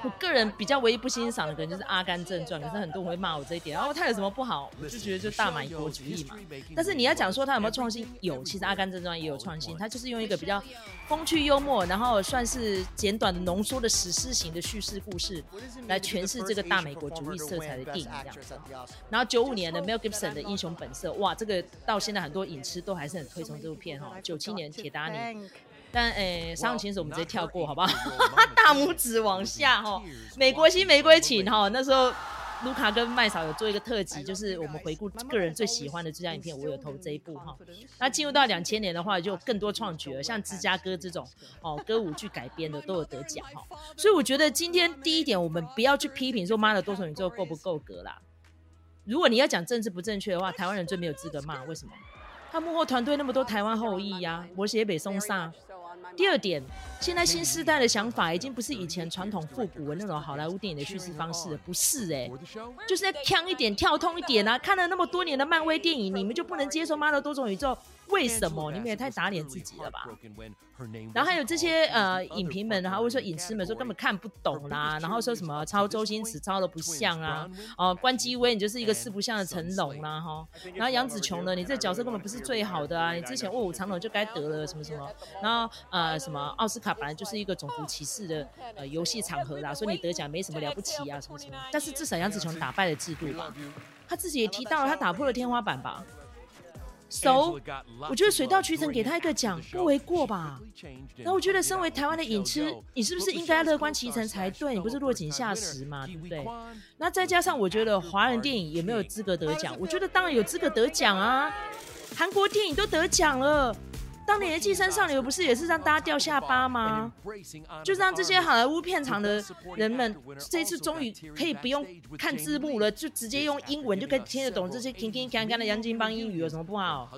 我个人比较唯一不欣赏的可能就是《阿甘正传》，可是很多人会骂我这一点。然后他有什么不好？我就觉得就大美国主义嘛。但是你要讲说他有没有创新？有，其实《阿甘正传》也有创新。他就是用一个比较风趣幽默，然后算是简短的浓缩的史诗型的叙事故事，来诠释这个大美国主义色彩的电影这样子。然后九五年的 Mel Gibson 的《英雄本色》，哇，这个到现在很多影痴都还是很推崇这部片哈。九七年《铁达尼》。但诶，伤痛情史我们直接跳过，好不好？大拇指往下哈。美国新玫瑰情哈，那时候卢卡跟麦嫂有做一个特辑，就是我们回顾个人最喜欢的最佳影片，我有投这一部哈。那进入到两千年的话，就更多创举了，像芝加哥这种哦歌舞剧改编的都有得奖哈。所以我觉得今天第一点，我们不要去批评说妈的多重宇宙够不够格啦。如果你要讲政治不正确的话，台湾人最没有资格骂，为什么？他幕后团队那么多台湾后裔呀，我写北松萨。第二点，现在新时代的想法已经不是以前传统复古的那种好莱坞电影的叙事方式了，不是哎、欸，就是在锵一点、跳通一点啊！看了那么多年的漫威电影，你们就不能接受妈的多种宇宙？为什么？你们也太打脸自己了吧！然后还有这些呃影评们，然后或者说影痴们说根本看不懂啦，然后说什么抄周星驰抄的不像啊，哦、呃，关机威你就是一个四不像的成龙啦哈，然后杨紫琼呢，你这角色根本不是最好的啊，你之前卧虎藏龙就该得了什么什么，然后呃什么奥斯卡本来就是一个种族歧视的呃游戏场合啦，所以你得奖没什么了不起啊什么什么，但是至少杨紫琼打败了制度吧，他自己也提到了他打破了天花板吧。So，我觉得水到渠成给他一个奖不为过吧。那我觉得身为台湾的影痴，你是不是应该乐观其成才对？你不是落井下石嘛，对不对？那再加上我觉得华人电影有没有资格得奖？我觉得当然有资格得奖啊，韩国电影都得奖了。当年的《寄生上流》不是也是让大家掉下巴吗？就是让这些好莱坞片场的人们，这次终于可以不用看字幕了，就直接用英文就可以听得懂这些铿铿锵锵的洋泾浜英语，有什么不好？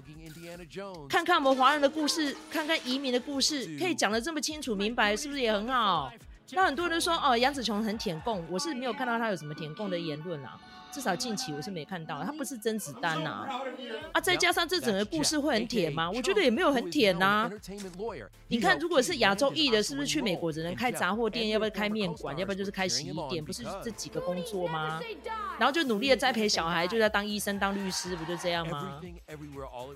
看看我们华人的故事，看看移民的故事，可以讲得这么清楚明白，是不是也很好？那很多人说哦，杨紫琼很舔共，我是没有看到他有什么舔共的言论啊。至少近期我是没看到，他不是甄子丹呐啊，啊，再加上这整个故事会很甜吗？我觉得也没有很甜呐、啊。你看，如果是亚洲裔的，是不是去美国只能开杂货店，要不要开面馆，要不然就是开洗衣店，不是这几个工作吗？然后就努力的栽培小孩，就在当医生、当律师，不就这样吗？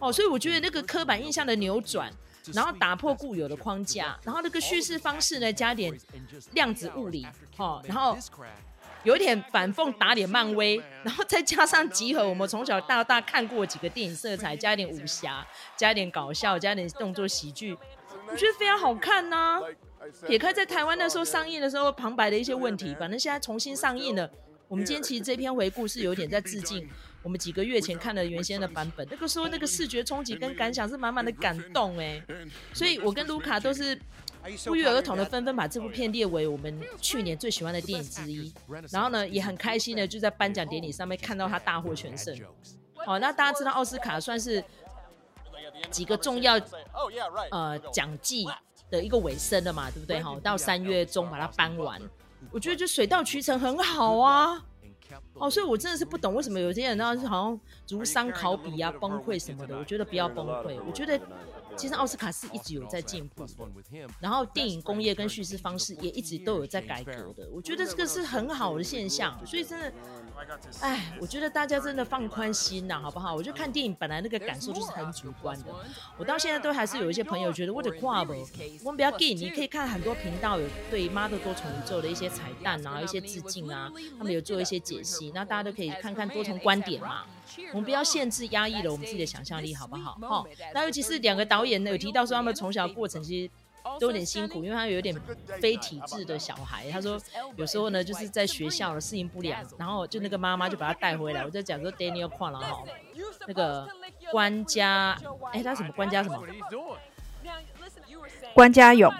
哦，所以我觉得那个刻板印象的扭转，然后打破固有的框架，然后那个叙事方式呢，加点量子物理，哦，然后。有一点反讽打脸漫威，然后再加上集合我们从小到大看过几个电影色彩，加一点武侠，加一点搞笑，加一点动作喜剧，我觉得非常好看呐、啊。撇开在台湾那时候上映的时候旁白的一些问题，反正现在重新上映了。我们今天其实这篇回顾是有点在致敬我们几个月前看的原先的版本，那个时候那个视觉冲击跟感想是满满的感动哎，所以我跟卢卡都是。不约而同的纷纷把这部片列为我们去年最喜欢的电影之一，然后呢，也很开心的就在颁奖典礼上面看到他大获全胜。好，那大家知道奥斯卡算是几个重要呃奖季的一个尾声了嘛，对不对？好，到三月中把它颁完，我觉得就水到渠成，很好啊。哦，所以我真的是不懂为什么有些人呢，好像如山考比啊、崩溃什么的。我觉得不要崩溃，我觉得。其实奥斯卡是一直有在进步的，然后电影工业跟叙事方式也一直都有在改革的。我觉得这个是很好的现象，所以真的，哎，我觉得大家真的放宽心呐，好不好？我就看电影本来那个感受就是很主观的。我到现在都还是有一些朋友觉得我的挂不，我们不要给你可以看很多频道有对《妈的多重宇宙》的一些彩蛋啊，一些致敬啊，他们有做一些解析，那大家都可以看看多重观点嘛。我们不要限制压抑了我们自己的想象力，好不好？哈，那尤其是两个导演呢，有提到说他们从小过程其实都有点辛苦，因为他有点非体制的小孩。他说有时候呢，就是在学校适应不良，然后就那个妈妈就把他带回来。我在讲说 Daniel Kwan 了哈，那个关家，哎，他什么关家什么？关家勇。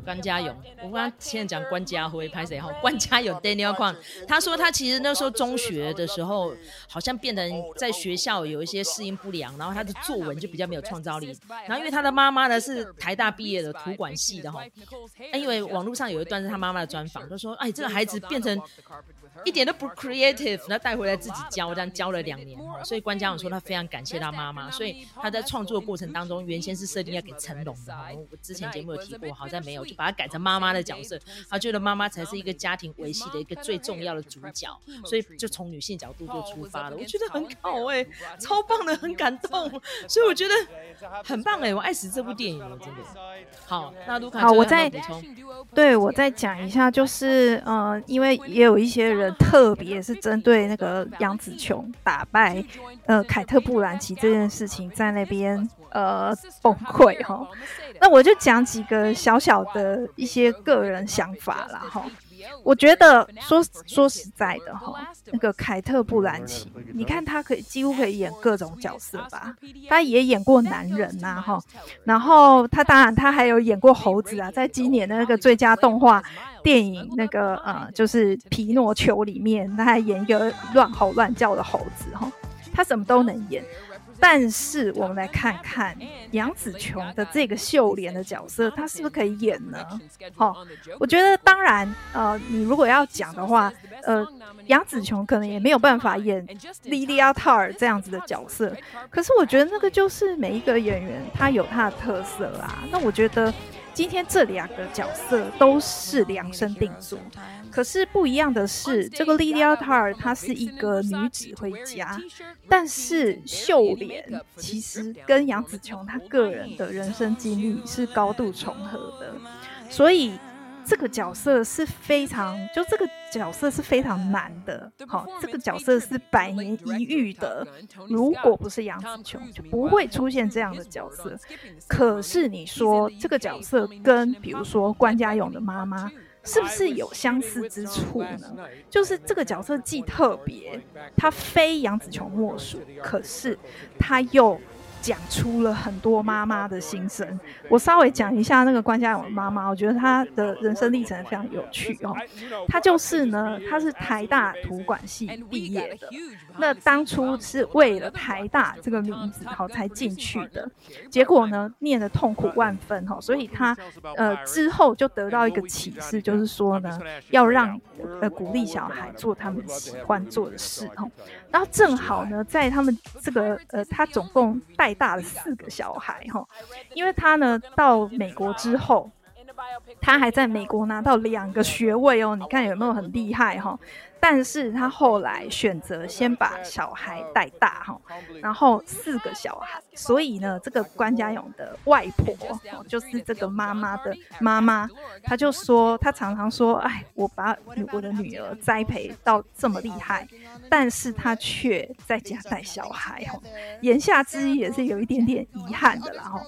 关家勇，我刚刚现在讲关家辉拍谁哈？关家勇 Daniel Kwan，他说他其实那时候中学的时候，好像变得在学校有一些适应不良，然后他的作文就比较没有创造力。然后因为他的妈妈呢是台大毕业的图管系的哈，因为网络上有一段是他妈妈的专访，他说：“哎，这个孩子变成。”一点都不 creative，那带回来自己教，这样教了两年，所以关家勇说他非常感谢他妈妈，所以他在创作过程当中，原先是设定要给成龙的，我之前节目有提过，好像没有，就把他改成妈妈的角色，他觉得妈妈才是一个家庭维系的一个最重要的主角，所以就从女性角度就出发了，我觉得很好哎、欸，超棒的，很感动，所以我觉得很棒哎、欸，我爱死这部电影了，真的。好，那卢卡好，我再补充，对我再讲一下，就是呃，因为也有一些人。特别是针对那个杨紫琼打败呃凯特·布兰奇这件事情，在那边呃崩溃哈，那我就讲几个小小的一些个人想法啦哈。我觉得说说实在的哈，那个凯特·布兰奇，你看他可以几乎可以演各种角色吧，他也演过男人呐哈，然后他当然他还有演过猴子啊，在今年的那个最佳动画。电影那个呃，就是皮诺丘里面，他还演一个乱吼乱叫的猴子哈，他什么都能演。但是我们来看看杨紫琼的这个秀莲的角色，她是不是可以演呢？好，我觉得当然，呃，你如果要讲的话，呃，杨紫琼可能也没有办法演莉莉亚·塔尔这样子的角色。可是我觉得那个就是每一个演员他有他的特色啦。那我觉得。今天这两个角色都是量身定做，可是不一样的是，这个莉莉亚·塔尔她是一个女指挥家，但是秀莲其实跟杨紫琼她个人的人生经历是高度重合的，所以。这个角色是非常，就这个角色是非常难的，好，这个角色是百年一遇的。如果不是杨紫琼，就不会出现这样的角色。可是你说这个角色跟比如说关家勇的妈妈，是不是有相似之处呢？就是这个角色既特别，他非杨紫琼莫属，可是他又讲出了很多妈妈的心声。我稍微讲一下那个关家勇妈妈，我觉得她的人生历程非常有趣哦。她就是呢，她是台大图管系毕业的，那当初是为了台大这个名字好才进去的，结果呢，念得痛苦万分哈，所以她呃之后就得到一个启示，就是说呢，要让呃鼓励小孩做他们喜欢做的事哈。然后正好呢，在他们这个呃，他总共带大了四个小孩哈，因为他呢到美国之后，他还在美国拿到两个学位哦，你看有没有很厉害哈？但是他后来选择先把小孩带大哈，然后四个小孩，所以呢，这个关家勇的外婆就是这个妈妈的妈妈，她就说，她常常说，哎，我把我的女儿栽培到这么厉害，但是她却在家带小孩哈，言下之意也是有一点点遗憾的啦哈。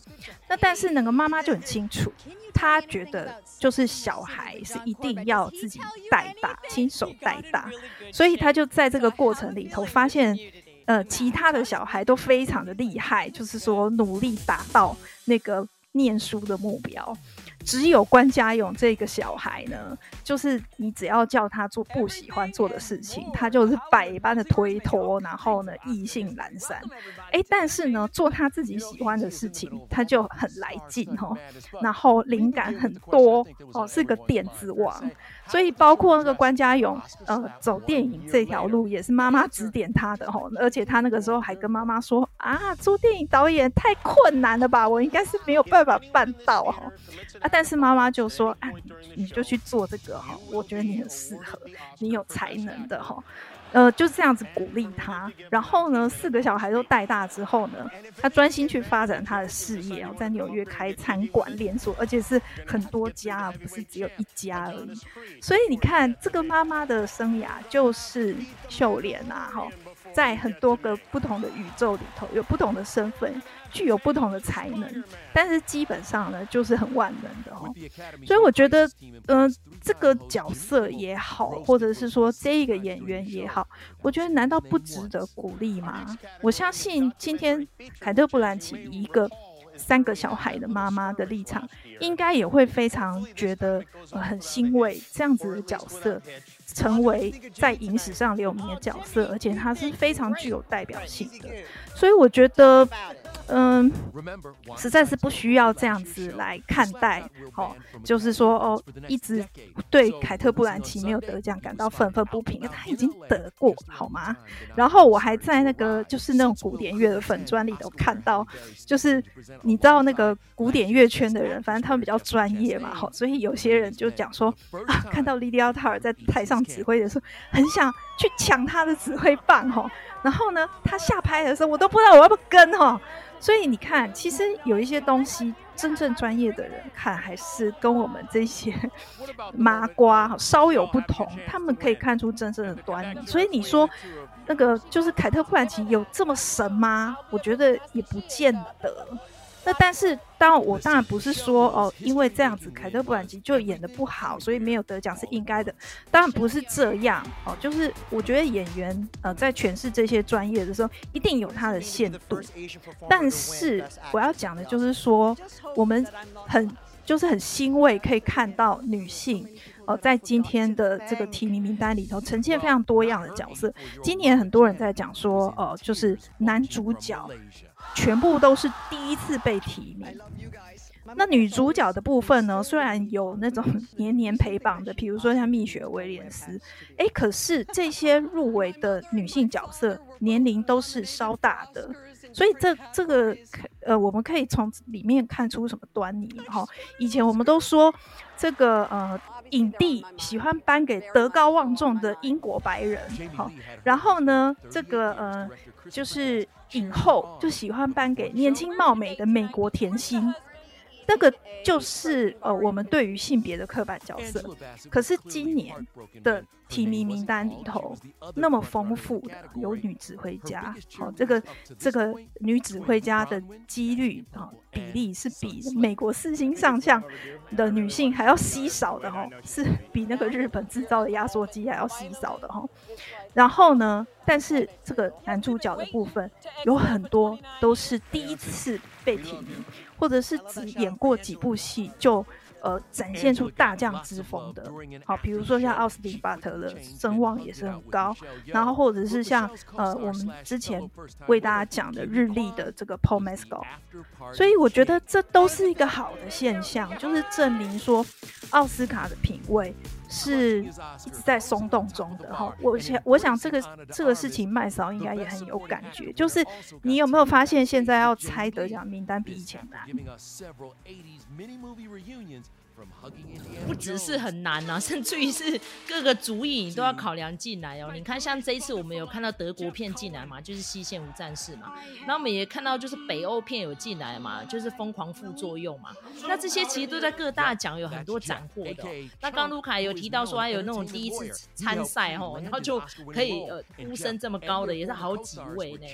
那但是那个妈妈就很清楚。他觉得就是小孩是一定要自己带大，亲手带大，所以他就在这个过程里头发现，呃，其他的小孩都非常的厉害，就是说努力达到那个念书的目标。只有关家勇这个小孩呢，就是你只要叫他做不喜欢做的事情，他就是百般的推脱，然后呢，意兴阑珊。哎，但是呢，做他自己喜欢的事情，他就很来劲哦，然后灵感很多哦，是个点子王。所以包括那个关家勇，呃，走电影这条路也是妈妈指点他的吼，而且他那个时候还跟妈妈说啊，做电影导演太困难了吧，我应该是没有办法办到哈，啊，但是妈妈就说，啊，你就去做这个哈，我觉得你很适合，你有才能的哈。呃，就是这样子鼓励他，然后呢，四个小孩都带大之后呢，他专心去发展他的事业然后，在纽约开餐馆连锁，而且是很多家，不是只有一家而已。所以你看，这个妈妈的生涯就是秀莲啊，哈。在很多个不同的宇宙里头，有不同的身份，具有不同的才能，但是基本上呢，就是很万能的哦。所以我觉得，嗯、呃，这个角色也好，或者是说这一个演员也好，我觉得难道不值得鼓励吗？我相信今天凯特·布兰奇一个三个小孩的妈妈的立场，应该也会非常觉得、呃、很欣慰这样子的角色。成为在影史上留名的角色，而且他是非常具有代表性的，所以我觉得，嗯，实在是不需要这样子来看待，哦，就是说，哦，一直对凯特·布兰奇没有得奖感到愤愤不平，因为他已经得过，好吗？然后我还在那个就是那种古典乐的粉专里头看到，就是你知道那个古典乐圈的人，反正他们比较专业嘛，好，所以有些人就讲说啊，看到莉莉奥塔尔在台上。指挥的时候，很想去抢他的指挥棒哦。然后呢，他下拍的时候，我都不知道我要不要跟哦。所以你看，其实有一些东西，真正专业的人看，还是跟我们这些麻瓜稍有不同。他们可以看出真正的端倪。所以你说，那个就是凯特·布兰奇有这么神吗？我觉得也不见得。那但是，当我当然不是说哦，因为这样子凯特·布兰奇就演得不好，所以没有得奖是应该的。当然不是这样哦，就是我觉得演员呃在诠释这些专业的时候，一定有他的限度。但是我要讲的就是说，我们很就是很欣慰可以看到女性哦，在今天的这个提名名单里头呈现非常多样的角色。今年很多人在讲说，哦，就是男主角。全部都是第一次被提名。那女主角的部分呢？虽然有那种年年陪榜的，比如说像蜜雪威廉斯，诶，可是这些入围的女性角色年龄都是稍大的，所以这这个呃，我们可以从里面看出什么端倪哈？以前我们都说这个呃，影帝喜欢颁给德高望重的英国白人，好，然后呢，这个呃，就是。影后就喜欢颁给年轻貌美的美国甜心，那个就是呃我们对于性别的刻板角色。可是今年的提名名单里头那么丰富的有女指挥家，好、哦、这个这个女指挥家的几率啊、哦、比例是比美国四星上将的女性还要稀少的哦，是比那个日本制造的压缩机还要稀少的哦。然后呢，但是这个男主角的部分有很多都是第一次被提名，或者是只演过几部戏就。呃，展现出大将之风的，好，比如说像奥斯汀·巴特勒，声望也是很高，然后或者是像呃，我们之前为大家讲的日历的这个 Paul Mescal，所以我觉得这都是一个好的现象，就是证明说奥斯卡的品味是一直在松动中的哈。我想，我想这个这个事情麦嫂应该也很有感觉，就是你有没有发现现在要猜得奖名单比以前难？不只是很难啊，甚至于是各个族裔都要 考量进来哦。你看，像这一次我们有看到德国片进来嘛，就是《西线无战事》嘛，然后我们也看到就是北欧片有进来嘛，就是《疯狂副作用》嘛。那这些其实都在各大奖有很多斩获的哦。那刚刚卢卡有提到说，还有那种第一次参赛哦，然后就可以呃呼声这么高的，也是好几位呢。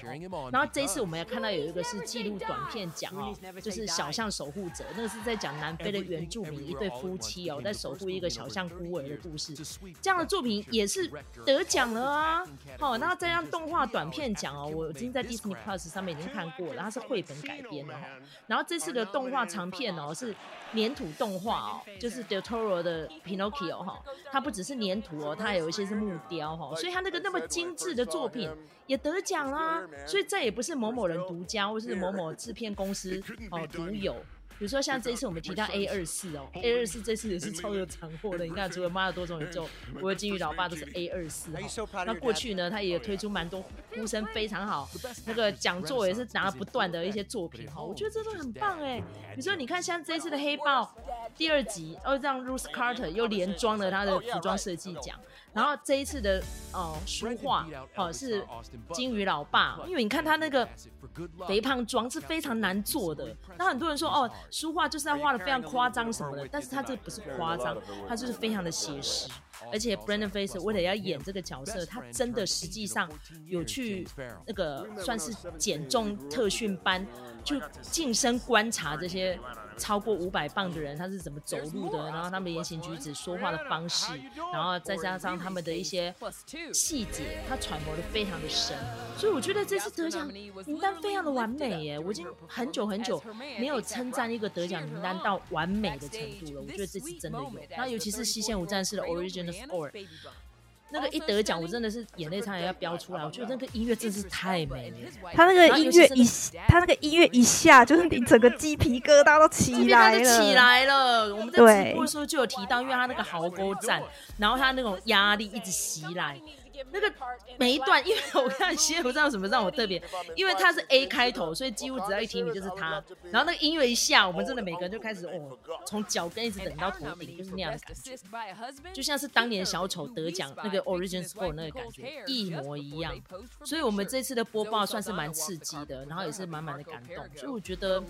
然后这一次我们也看到有一个是纪录短片奖哦，就是《小象守护者》，那个是在讲南非的原住民。一对夫妻哦，在守护一个小象孤儿的故事，这样的作品也是得奖了啊！好，那这样动画短片奖哦，我已经在 Disney Plus 上面已经看过了，它是绘本改编的哈。然后这次的动画长片哦，是粘土动画哦，就是 Del Toro 的 Pinocchio 哈，它不只是粘土哦，它还有一些是木雕哈，所以它那个那么精致的作品也得奖啦。所以这也不是某某人独家，或是某某制片公司哦独有。比如说像这一次我们提到 A 二四哦，A 二四这次也是超有斩获的。你看，除了《妈的多重宇宙》，我的金鱼老爸都是 A 二四。那过去呢，他也推出蛮多呼声非常好，那个讲座也是拿了不断的一些作品哈。我觉得这都很棒哎。比如说你看，像这一次的《黑豹》第二集，哦，让 Ruth Carter 又连装了他的服装设计奖。然后这一次的哦书画哦是金鱼老爸，因为你看他那个肥胖妆是非常难做的。那很多人说哦书画就是要画的非常夸张什么的，但是他这不是夸张，他就是非常的写实。而且 Brendan Fraser 为了要演这个角色，他真的实际上有去那个算是减重特训班，就近身观察这些。超过五百磅的人，他是怎么走路的？然后他们言行举止、说话的方式，然后再加上他们的一些细节，他揣摩的非常的深。所以我觉得这次得奖名单非常的完美耶！我已经很久很久没有称赞一个得奖名单到完美的程度了。我觉得这次真的有。然后尤其是《西线无战事》的 Original Score。那个一得奖，我真的是眼泪差点要飙出来。我觉得那个音乐真是太美了。他那个音乐一，他那个音乐一下，就是你整个鸡皮疙瘩都起来了。起来了。我们在直播的时候就有提到，因为他那个壕沟战，然后他那种压力一直袭来。那个每一段，因为我看其实不知道什么让我特别，因为它是 A 开头，所以几乎只要一提你就是他。然后那个音乐一下，我们真的每个人就开始哦，从脚跟一直等到头顶，就是那样的感觉，就像是当年小丑得奖那个 Original Score 那个感觉一模一样。所以我们这次的播报算是蛮刺激的，然后也是满满的感动。所以我觉得，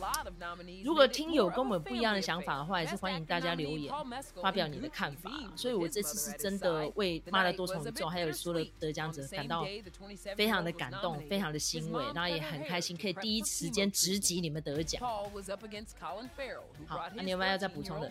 如果听友跟我们不一样的想法的话，也是欢迎大家留言发表你的看法。所以我这次是真的为妈的多重宇宙还有说了。得奖者感到非常的感动，非常的欣慰，然后也很开心，可以第一时间直击你们得奖。好，那你有没有要再补充的？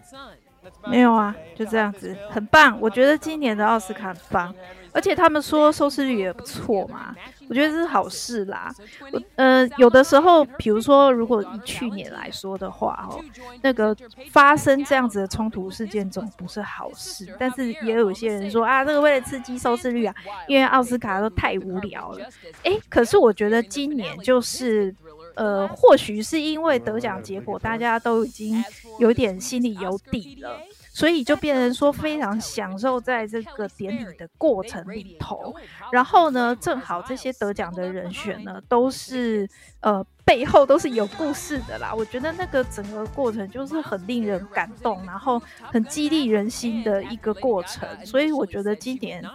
没有啊，就这样子，很棒。我觉得今年的奥斯卡很棒，而且他们说收视率也不错嘛，我觉得这是好事啦。我呃，有的时候，比如说，如果以去年来说的话，哦，那个发生这样子的冲突事件总不是好事。但是也有些人说啊，这个为了刺激收视率啊，因为奥斯卡都太无聊了。诶，可是我觉得今年就是。呃，或许是因为得奖结果，大家都已经有点心里有底了，所以就变成说非常享受在这个典礼的过程里头。然后呢，正好这些得奖的人选呢，都是呃。背后都是有故事的啦，我觉得那个整个过程就是很令人感动，然后很激励人心的一个过程。所以我觉得今年，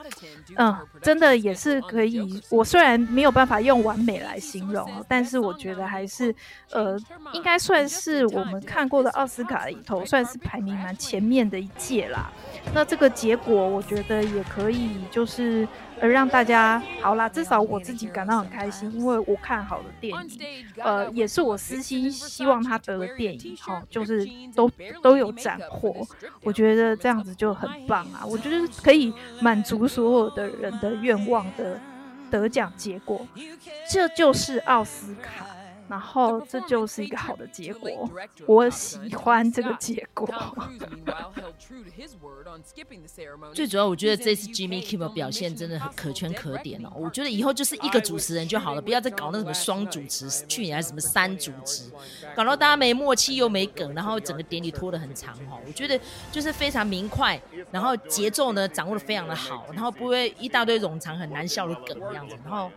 嗯，真的也是可以。我虽然没有办法用完美来形容，但是我觉得还是，呃，应该算是我们看过的奥斯卡里头，算是排名蛮前面的一届啦。那这个结果，我觉得也可以，就是而让大家好啦，至少我自己感到很开心，因为我看好的电影，呃，也是我私心希望他得的电影，哈，就是都都有斩获，我觉得这样子就很棒啊，我觉得可以满足所有的人的愿望的得奖结果，这就是奥斯卡。然后这就是一个好的结果，我喜欢这个结果。最主要，我觉得这次 Jimmy Kimmel 表现真的很可圈可点哦。我觉得以后就是一个主持人就好了，不要再搞那什么双主持，去年还是什么三主持，搞到大家没默契又没梗，然后整个典礼拖得很长哦。我觉得就是非常明快，然后节奏呢掌握的非常的好，然后不会一大堆冗长很难笑的梗这样子，然后。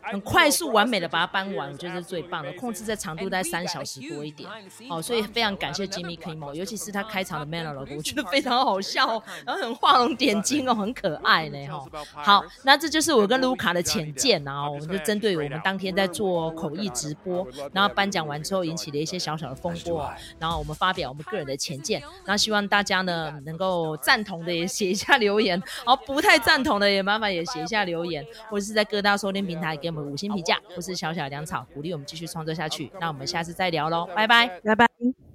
很快速完美的把它搬完，我觉得是最棒的。控制在长度在三小时多一点，好，所以非常感谢 Jimmy Kimmel，尤其是他开场的 monologue，我觉得非常好笑，然后很画龙点睛哦，很可爱呢哈。好，那这就是我跟卢卡的浅见啊，我们就针对我们当天在做口译直播，然后颁奖完之后引起了一些小小的风波，然后我们发表我们个人的浅见，那希望大家呢能够赞同的也写一下留言，然后不太赞同的也麻烦也写一下留言，或者是在各大收听平台给我们五星评价，或是小小粮草鼓励我们继续创作下去。那我们下次再聊喽，拜拜，拜拜。